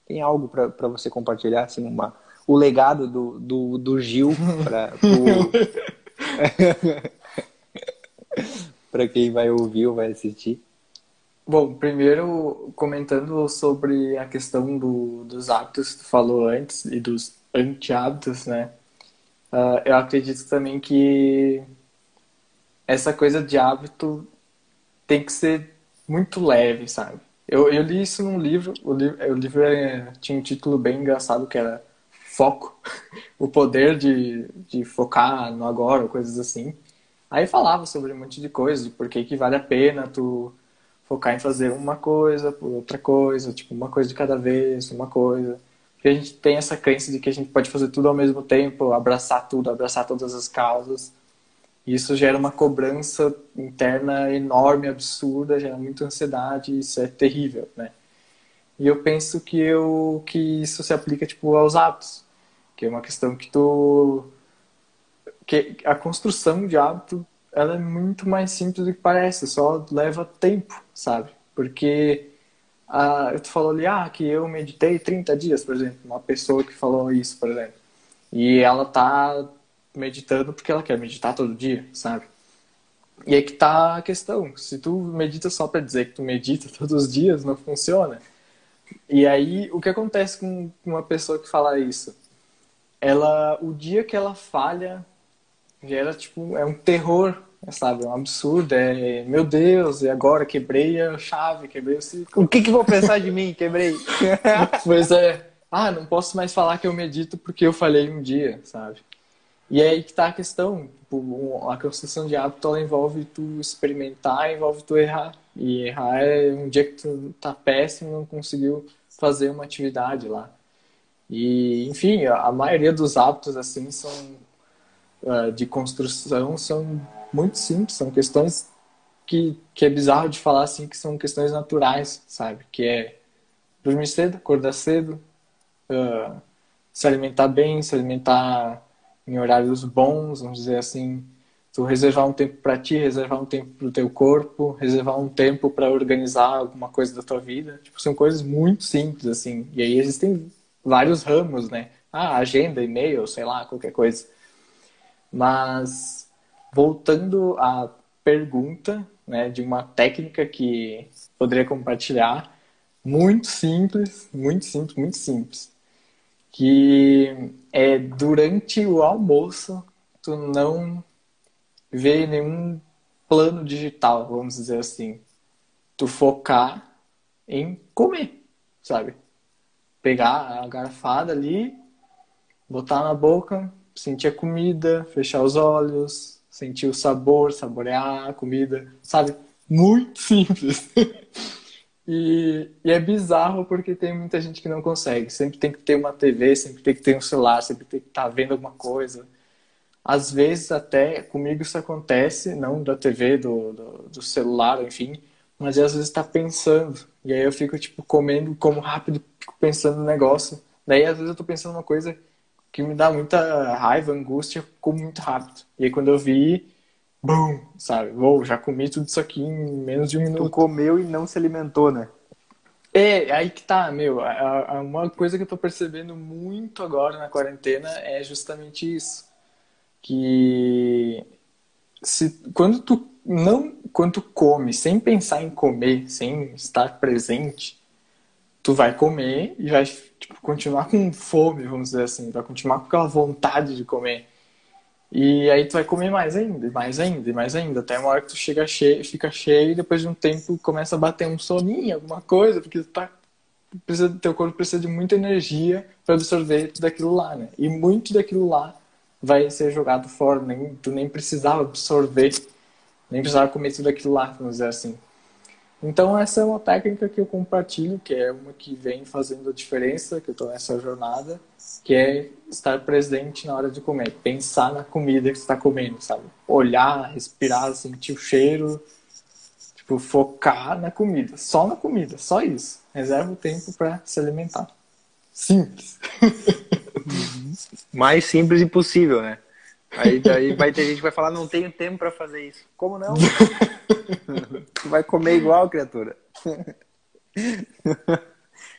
A: Tem algo para você compartilhar, assim, uma, o legado do, do, do Gil para *laughs* quem vai ouvir ou vai assistir?
B: Bom, primeiro comentando sobre a questão do, dos hábitos que tu falou antes e dos anti-hábitos, né? Uh, eu acredito também que essa coisa de hábito tem que ser muito leve, sabe? Eu, eu li isso num livro, o livro, o livro é, tinha um título bem engraçado que era Foco, *laughs* o poder de, de focar no agora, coisas assim. Aí falava sobre um monte de coisas, de por que, que vale a pena tu focar em fazer uma coisa por outra coisa, tipo, uma coisa de cada vez, uma coisa. Porque a gente tem essa crença de que a gente pode fazer tudo ao mesmo tempo, abraçar tudo, abraçar todas as causas. Isso gera uma cobrança interna enorme, absurda, gera muita ansiedade, isso é terrível, né? E eu penso que eu que isso se aplica tipo aos hábitos, que é uma questão que tu que a construção de hábito ela é muito mais simples do que parece, só leva tempo, sabe? Porque ah, tu falou ali, ah, que eu meditei 30 dias, por exemplo, uma pessoa que falou isso, por exemplo. E ela tá meditando porque ela quer meditar todo dia, sabe? E aí que tá a questão. Se tu medita só para dizer que tu medita *laughs* todos os dias, não funciona. E aí, o que acontece com uma pessoa que fala isso? Ela, o dia que ela falha, gera tipo, é um terror sabe, é um absurdo, é, meu Deus, e agora quebrei a chave, quebrei o ciclo.
A: O que que vou pensar de mim? Quebrei. *laughs*
B: pois é, ah, não posso mais falar que eu medito porque eu falhei um dia, sabe? E aí que tá a questão, tipo, a construção de hábito, ela envolve tu experimentar, envolve tu errar. E errar é um dia que tu tá péssimo não conseguiu fazer uma atividade lá. E, enfim, a maioria dos hábitos, assim, são uh, de construção, são muito simples, são questões que, que é bizarro de falar, assim, que são questões naturais, sabe? Que é dormir cedo, acordar cedo, uh, se alimentar bem, se alimentar em horários bons, vamos dizer assim, tu reservar um tempo para ti, reservar um tempo para o teu corpo, reservar um tempo para organizar alguma coisa da tua vida, tipo, são coisas muito simples assim. E aí existem vários ramos, né? Ah, agenda, e-mail, sei lá, qualquer coisa. Mas voltando à pergunta, né, de uma técnica que poderia compartilhar, muito simples, muito simples, muito simples, que é durante o almoço tu não vê nenhum plano digital, vamos dizer assim. Tu focar em comer, sabe? pegar a garfada ali, botar na boca, sentir a comida, fechar os olhos, sentir o sabor, saborear a comida, sabe? Muito *laughs* simples. E, e, é bizarro porque tem muita gente que não consegue. Sempre tem que ter uma TV, sempre tem que ter um celular, sempre tem que estar tá vendo alguma coisa. Às vezes até comigo isso acontece, não da TV, do, do, do celular, enfim, mas às vezes está pensando. E aí eu fico, tipo, comendo, como rápido, pensando no negócio. Daí às vezes eu tô pensando uma coisa que me dá muita raiva, angústia, como muito rápido. E aí quando eu vi, bum, sabe? Vou, já comi tudo isso aqui em menos de um minuto.
A: Tu comeu e não se alimentou, né?
B: É, aí que tá, meu. Uma coisa que eu tô percebendo muito agora na quarentena é justamente isso. Que se, quando tu não quando tu come sem pensar em comer, sem estar presente, tu vai comer e vai tipo, continuar com fome, vamos dizer assim, vai continuar com aquela vontade de comer. E aí tu vai comer mais ainda, mais ainda, mais ainda, até uma hora que tu chega cheio, fica cheio e depois de um tempo começa a bater um soninho, alguma coisa, porque tu tá precisa, teu corpo precisa de muita energia para absorver tudo aquilo lá, né? E muito daquilo lá vai ser jogado fora, nem, tu nem precisava absorver nem precisava comer tudo aquilo lá, vamos dizer assim. Então essa é uma técnica que eu compartilho, que é uma que vem fazendo a diferença, que eu estou nessa jornada, que é estar presente na hora de comer, pensar na comida que está comendo, sabe? Olhar, respirar, sentir o cheiro, tipo focar na comida, só na comida, só isso. Reserva o tempo para se alimentar. Simples. *laughs*
A: Mais simples impossível, né? Aí daí vai ter gente que vai falar, não tenho tempo para fazer isso. Como não? tu *laughs* vai comer igual, criatura.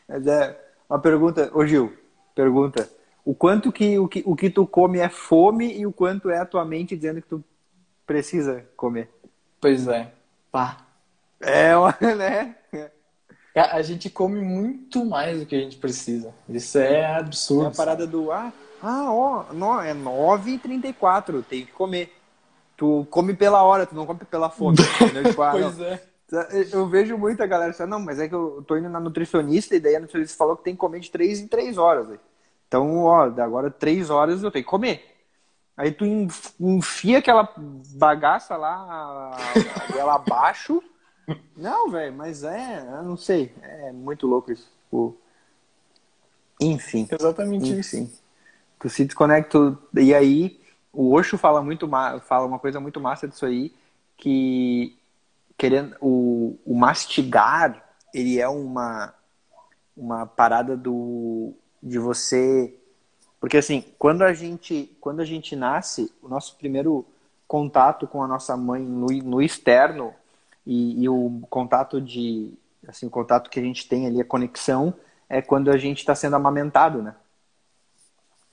A: Mas é uma pergunta, ô Gil, pergunta. O quanto que o, que o que tu come é fome e o quanto é a tua mente dizendo que tu precisa comer?
B: Pois é. Pá.
A: É, né?
B: A gente come muito mais do que a gente precisa. Isso é absurdo. É
A: a parada do ah, ah, ó, não, é 9h34, tem que comer. Tu come pela hora, tu não come pela fome. *laughs* tipo, ah,
B: pois não. é.
A: Eu vejo muita galera falando, não, mas é que eu tô indo na nutricionista e daí a nutricionista falou que tem que comer de 3 em 3 horas. Véio. Então, ó, agora 3 horas eu tenho que comer. Aí tu enfia aquela bagaça lá, *laughs* ela abaixo. Não, velho, mas é, eu não sei, é muito louco isso. Enfim.
B: Exatamente enfim. isso.
A: Tu se desconecta. E aí, o Osho fala muito fala uma coisa muito massa disso aí, que querendo o, o mastigar, ele é uma uma parada do de você porque assim, quando a gente quando a gente nasce, o nosso primeiro contato com a nossa mãe no, no externo e, e, o contato de assim, o contato que a gente tem ali a conexão é quando a gente está sendo amamentado, né?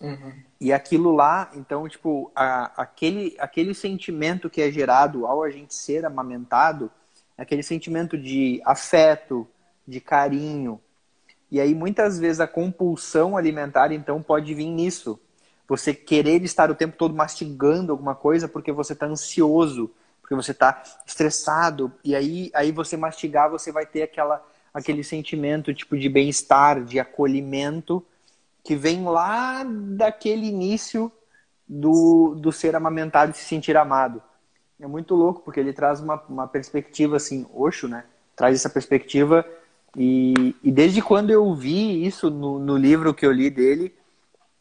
B: Uhum.
A: E aquilo lá, então, tipo, a, aquele, aquele sentimento que é gerado ao a gente ser amamentado, aquele sentimento de afeto, de carinho. E aí, muitas vezes, a compulsão alimentar, então, pode vir nisso. Você querer estar o tempo todo mastigando alguma coisa porque você está ansioso, porque você está estressado, e aí, aí você mastigar, você vai ter aquela, aquele sentimento tipo de bem-estar, de acolhimento, que vem lá daquele início do, do ser amamentado e se sentir amado. É muito louco, porque ele traz uma, uma perspectiva assim, Oxo, né? Traz essa perspectiva e, e desde quando eu vi isso no, no livro que eu li dele,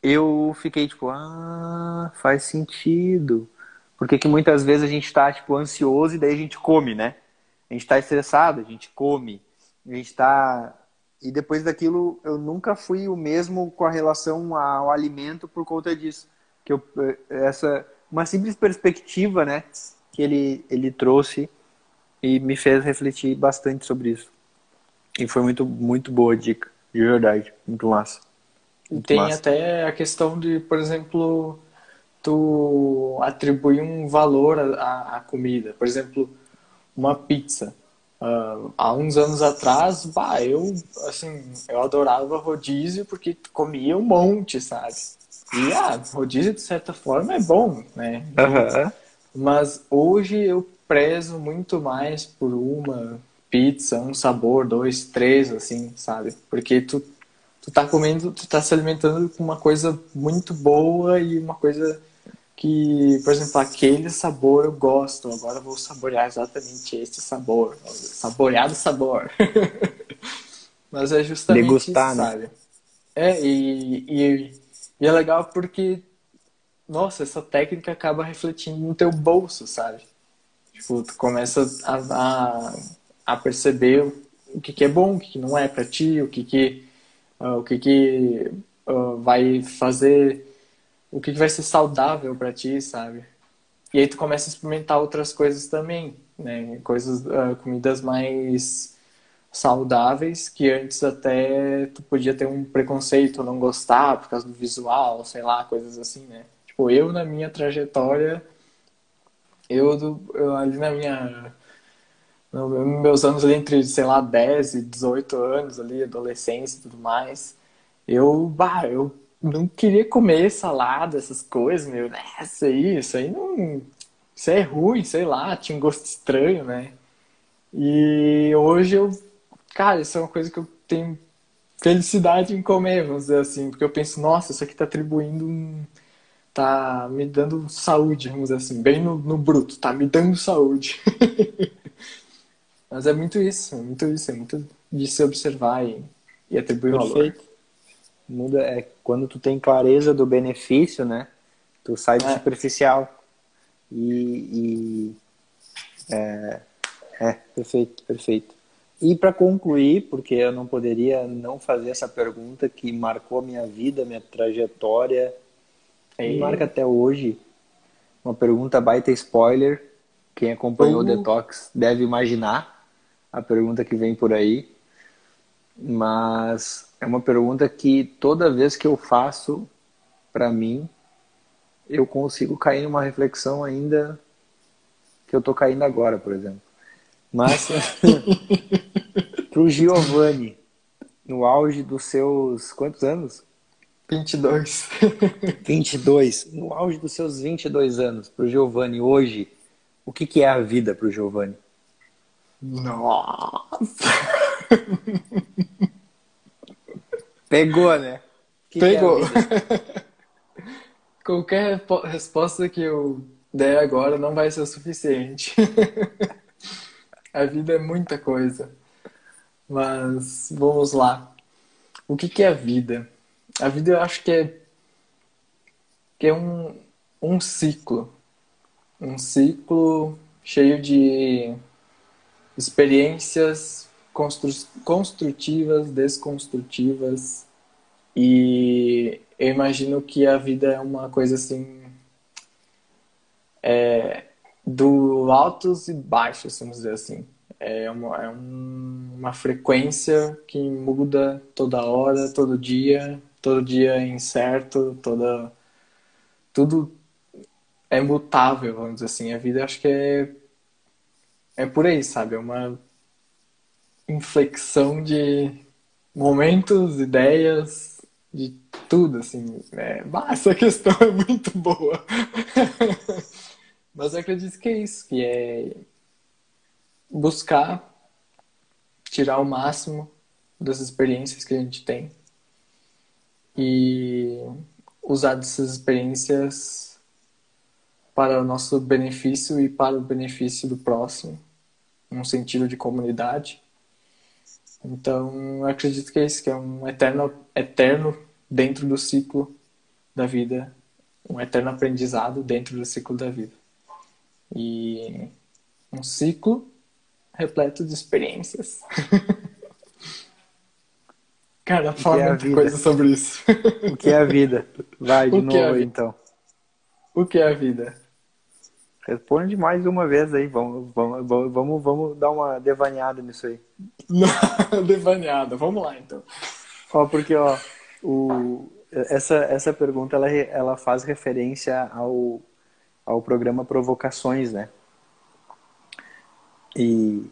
A: eu fiquei tipo, ah, faz sentido. Porque que muitas vezes a gente está tipo ansioso e daí a gente come, né? A gente está estressado, a gente come. A gente está e depois daquilo eu nunca fui o mesmo com a relação ao alimento por conta disso. Que eu, essa uma simples perspectiva, né, que ele ele trouxe e me fez refletir bastante sobre isso. E foi muito muito boa a dica, de verdade, muito massa.
B: Muito Tem massa. até a questão de, por exemplo, tu atribuir um valor à, à comida. Por exemplo, uma pizza. Uh, há uns anos atrás, bah, eu, assim, eu adorava rodízio porque comia um monte, sabe? E, ah, rodízio, de certa forma, é bom, né?
A: Uhum.
B: Mas hoje eu prezo muito mais por uma pizza, um sabor, dois, três, assim, sabe? Porque tu, tu tá comendo, tu tá se alimentando com uma coisa muito boa e uma coisa que, por exemplo, aquele sabor eu gosto, agora eu vou saborear exatamente este sabor, saborear o sabor. *laughs* Mas é justamente
A: Degustar,
B: isso, né? sabe? É, e, e, e, é legal porque, nossa, essa técnica acaba refletindo no teu bolso, sabe? Tipo, tu começa a, a, a perceber o que, que é bom, o que, que não é para ti, o que que, uh, o que, que uh, vai fazer o que, vai ser saudável para ti, sabe? E aí tu começa a experimentar outras coisas também, né? Coisas, uh, comidas mais saudáveis que antes até tu podia ter um preconceito, não gostar por causa do visual, sei lá, coisas assim, né? Tipo, eu na minha trajetória, eu, eu ali na minha meus anos ali entre, sei lá, 10 e 18 anos ali, adolescência e tudo mais, eu, bah, eu não queria comer salada, essas coisas, meu. Isso aí, isso aí não. Isso é ruim, sei lá, tinha um gosto estranho, né? E hoje eu. Cara, isso é uma coisa que eu tenho felicidade em comer, vamos dizer assim, porque eu penso, nossa, isso aqui tá atribuindo um. tá me dando saúde, vamos dizer assim, bem no, no bruto, tá me dando saúde. *laughs* Mas é muito isso, é muito isso, é muito de se observar e, e atribuir Perfeito. valor
A: muda é quando tu tem clareza do benefício, né? Tu sai do é. superficial e, e é, é, perfeito, perfeito. E para concluir, porque eu não poderia não fazer essa pergunta que marcou a minha vida, minha trajetória, e marca até hoje. Uma pergunta baita spoiler. Quem acompanhou uhum. o Detox deve imaginar a pergunta que vem por aí. Mas é uma pergunta que toda vez que eu faço para mim, eu consigo cair numa reflexão ainda que eu tô caindo agora, por exemplo. Mas *laughs* pro Giovanni, no auge dos seus quantos anos?
B: 22.
A: 22. *laughs* No auge dos seus 22 anos, pro Giovanni hoje, o que que é a vida pro Giovanni?
B: Nossa.
A: Pegou, né?
B: Que Pegou. É *laughs* Qualquer resposta que eu der agora não vai ser o suficiente. *laughs* a vida é muita coisa. Mas vamos lá. O que, que é a vida? A vida eu acho que é, que é um, um ciclo. Um ciclo cheio de experiências constru construtivas, desconstrutivas. E eu imagino que a vida é uma coisa assim. É, do altos e baixos, vamos dizer assim. É uma, é um, uma frequência que muda toda hora, todo dia, todo dia é incerto, toda, tudo é mutável, vamos dizer assim. A vida acho que é, é por aí, sabe? É uma inflexão de momentos, ideias, de tudo, assim. É, essa *laughs* questão é muito boa. Mas eu acredito que é isso, que é buscar tirar o máximo das experiências que a gente tem e usar dessas experiências para o nosso benefício e para o benefício do próximo, num sentido de comunidade. Então, eu acredito que é isso, que é um eterno, eterno dentro do ciclo da vida, um eterno aprendizado dentro do ciclo da vida. E um ciclo repleto de experiências. *laughs* Cara, fala é muita coisa sobre isso.
A: O que é a vida? Vai *laughs* de o novo é então.
B: O que é a vida?
A: Responde mais uma vez aí, vamos, vamos, vamos, vamos dar uma devaneada nisso aí. *laughs*
B: devaneada, vamos lá então.
A: Ó, porque ó, o, essa, essa pergunta ela, ela faz referência ao, ao programa Provocações, né? E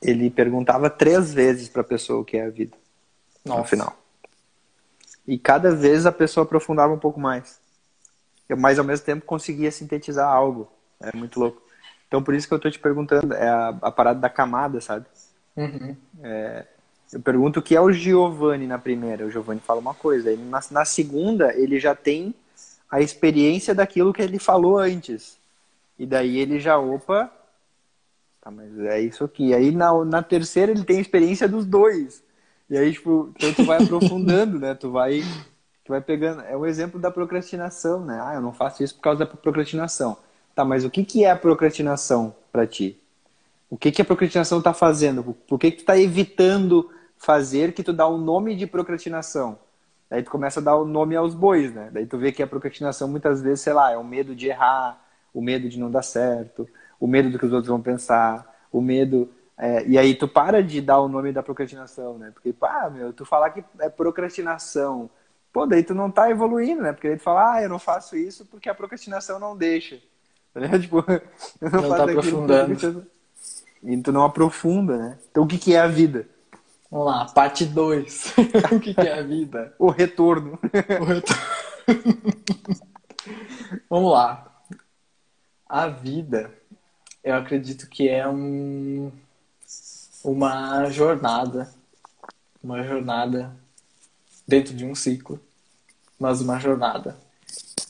A: ele perguntava três vezes para a pessoa o que é a vida Nossa. no final. E cada vez a pessoa aprofundava um pouco mais. Mas ao mesmo tempo conseguia sintetizar algo. É muito louco. Então por isso que eu estou te perguntando, é a, a, parada da camada, sabe?
B: Uhum.
A: É, eu pergunto o que é o Giovanni na primeira. O Giovanni fala uma coisa. Ele, na, na segunda, ele já tem a experiência daquilo que ele falou antes. E daí ele já, opa, tá, mas é isso aqui. Aí na, na terceira ele tem a experiência dos dois. E aí, tipo, então tu vai *laughs* aprofundando, né? Tu vai, tu vai pegando. É o um exemplo da procrastinação, né? Ah, eu não faço isso por causa da procrastinação. Tá, mas o que, que é a procrastinação para ti? O que, que a procrastinação tá fazendo? Por que, que tu tá evitando fazer que tu dá o um nome de procrastinação? Daí tu começa a dar o nome aos bois, né? Daí tu vê que a procrastinação muitas vezes, sei lá, é o medo de errar, o medo de não dar certo, o medo do que os outros vão pensar, o medo. É, e aí tu para de dar o nome da procrastinação, né? Porque, pá, meu, tu falar que é procrastinação, pô, daí tu não tá evoluindo, né? Porque daí tu fala, ah, eu não faço isso porque a procrastinação não deixa. *laughs* Tá tipo, *laughs*
B: eu não, não faço tá aprofundando.
A: E tu não aprofunda, né? Então o que, que é a vida?
B: Vamos lá, parte 2. *laughs* o que, que, é a vida?
A: O retorno.
B: O retorno. Vamos lá. A vida, eu acredito que é um, uma jornada. Uma jornada dentro de um ciclo, mas uma jornada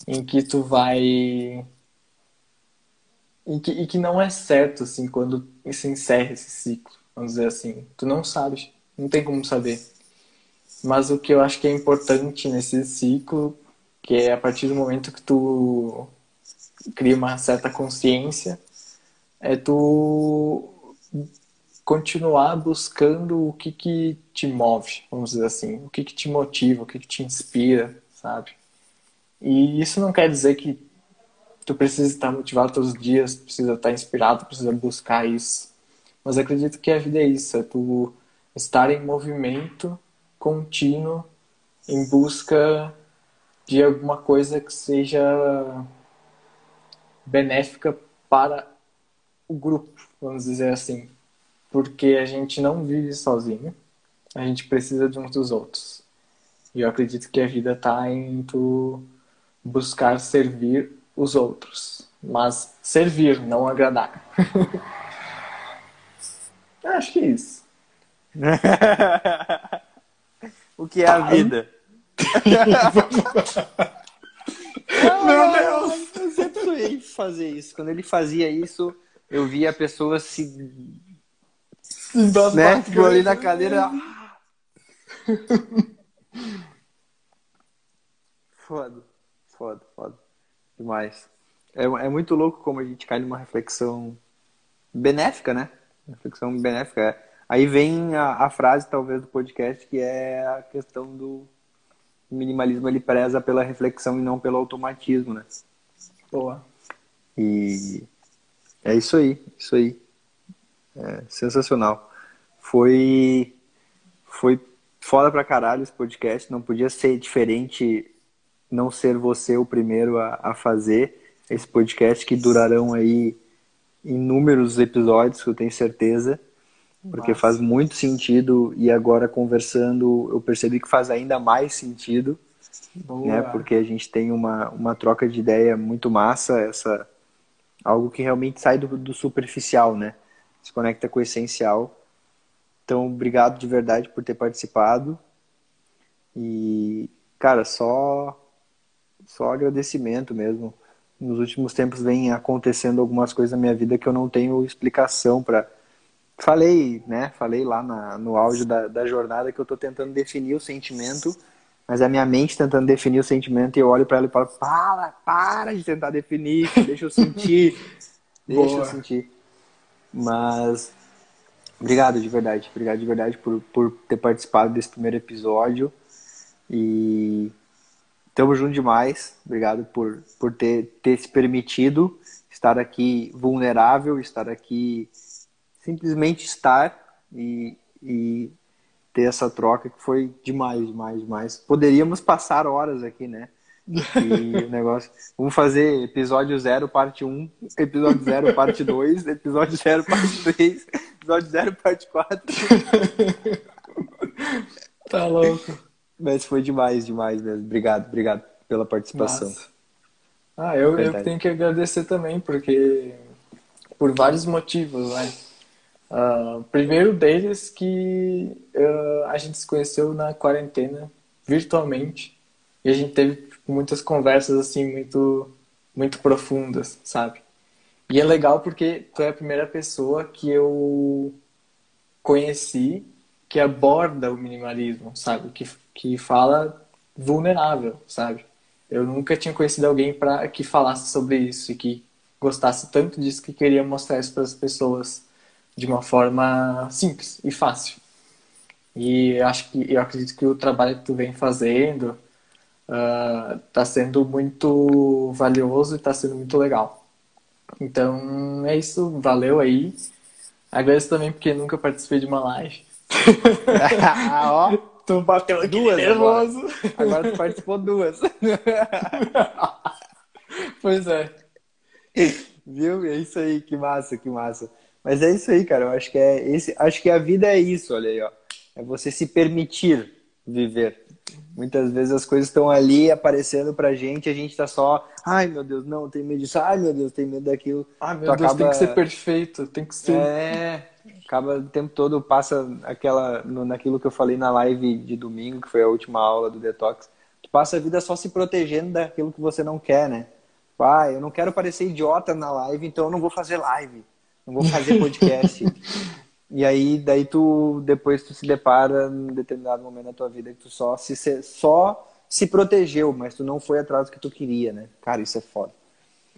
B: em que tu vai. E que, e que não é certo, assim, quando se encerra esse ciclo, vamos dizer assim. Tu não sabes não tem como saber. Mas o que eu acho que é importante nesse ciclo, que é a partir do momento que tu cria uma certa consciência, é tu continuar buscando o que que te move, vamos dizer assim, o que que te motiva, o que que te inspira, sabe? E isso não quer dizer que tu precisa estar motivado todos os dias, precisa estar inspirado, precisa buscar isso. Mas acredito que a vida é isso, é tu estar em movimento contínuo em busca de alguma coisa que seja benéfica para o grupo, vamos dizer assim. Porque a gente não vive sozinho, a gente precisa de uns dos outros. E eu acredito que a vida está em tu buscar servir os outros. Mas servir, não agradar. *laughs* Acho que é isso. *laughs*
A: o que é a vida? *laughs* Meu Deus! Eu sempre sonhei fazer isso. Quando ele fazia isso, eu via a pessoa se. Né? Ficou ali na cadeira. *laughs* foda, foda, foda. Demais. É, é muito louco como a gente cai numa reflexão benéfica, né? Reflexão benéfica. Aí vem a, a, frase, talvez, do podcast, que é a questão do minimalismo, ele preza pela reflexão e não pelo automatismo, né?
B: Boa.
A: E é isso aí, isso aí. É sensacional. Foi, foi foda pra caralho esse podcast, não podia ser diferente não ser você o primeiro a, a fazer esse podcast que durarão aí inúmeros episódios, eu tenho certeza porque Nossa. faz muito sentido e agora conversando eu percebi que faz ainda mais sentido, Boa. né? Porque a gente tem uma, uma troca de ideia muito massa, essa algo que realmente sai do, do superficial, né? Se conecta com o essencial. Então, obrigado de verdade por ter participado. E, cara, só só agradecimento mesmo. Nos últimos tempos vem acontecendo algumas coisas na minha vida que eu não tenho explicação para falei, né? Falei lá na, no áudio da, da jornada que eu estou tentando definir o sentimento, mas a minha mente tentando definir o sentimento e eu olho para ela e falo: para, para de tentar definir, deixa eu sentir, *laughs* deixa Boa. eu sentir. Mas obrigado de verdade, obrigado de verdade por, por ter participado desse primeiro episódio e Tamo junto demais. Obrigado por, por ter, ter se permitido estar aqui vulnerável, estar aqui simplesmente estar e, e ter essa troca que foi demais, demais, demais. Poderíamos passar horas aqui, né? E o negócio. Vamos fazer episódio 0, parte 1, um, episódio 0, parte 2, episódio 0, parte 3, episódio 0, parte 4. *laughs*
B: tá louco.
A: Mas foi demais, demais mesmo. Obrigado, obrigado pela participação.
B: Nossa. Ah, eu, eu tenho que agradecer também, porque por vários motivos, né? Uh, primeiro deles que uh, a gente se conheceu na quarentena virtualmente e a gente teve tipo, muitas conversas assim muito muito profundas, sabe? E é legal porque tu é a primeira pessoa que eu conheci que aborda o minimalismo, sabe? Que que fala vulnerável, sabe? Eu nunca tinha conhecido alguém para que falasse sobre isso e que gostasse tanto disso que queria mostrar isso para as pessoas de uma forma simples e fácil. E acho que eu acredito que o trabalho que tu vem fazendo está uh, sendo muito valioso e está sendo muito legal. Então é isso, valeu aí. Agradeço também porque nunca participei de uma live. *laughs*
A: ah, ó.
B: Tu bateu aqui duas nervoso.
A: Agora. agora tu participou duas. *laughs*
B: pois é.
A: Viu? É isso aí, que massa, que massa. Mas é isso aí, cara. Eu acho que é esse, acho que a vida é isso, olha aí, ó. É você se permitir viver. Muitas vezes as coisas estão ali aparecendo pra gente, a gente tá só, ai meu Deus, não, tem medo disso, ai meu Deus, tem medo daquilo.
B: Ai meu tu Deus, acaba... tem que ser perfeito, tem que ser.
A: É, acaba o tempo todo passa aquela no, naquilo que eu falei na live de domingo, que foi a última aula do detox. Tu passa a vida só se protegendo daquilo que você não quer, né? Pai, eu não quero parecer idiota na live, então eu não vou fazer live, não vou fazer *laughs* podcast. E aí daí tu depois tu se depara em determinado momento da tua vida que tu só se só se protegeu, mas tu não foi atrás do que tu queria, né? Cara, isso é foda.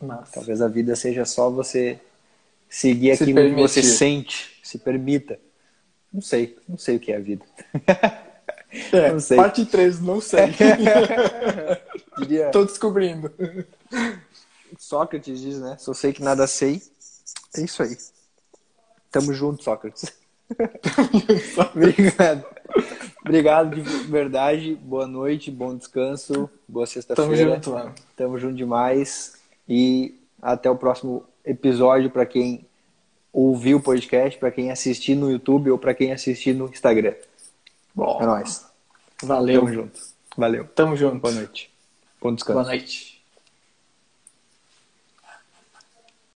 A: Massa. Talvez a vida seja só você seguir se aquilo permitir. que você sente, se permita. Não sei, não sei o que é a vida.
B: É, *laughs* não sei. Parte 3, não sei. *laughs* Diria... Tô descobrindo.
A: Sócrates diz, né? Só sei que nada sei. É isso aí. Tamo junto, Sócrates. *laughs* Obrigado. Obrigado de verdade. Boa noite, bom descanso, boa sexta-feira.
B: Tamo junto, mano.
A: Tamo junto demais. E até o próximo episódio para quem ouviu o podcast, para quem assistir no YouTube ou para quem assistir no Instagram.
B: Bom,
A: é nóis.
B: Valeu.
A: Tamo junto. Valeu.
B: Tamo junto.
A: Boa noite. Bom descanso.
B: Boa noite.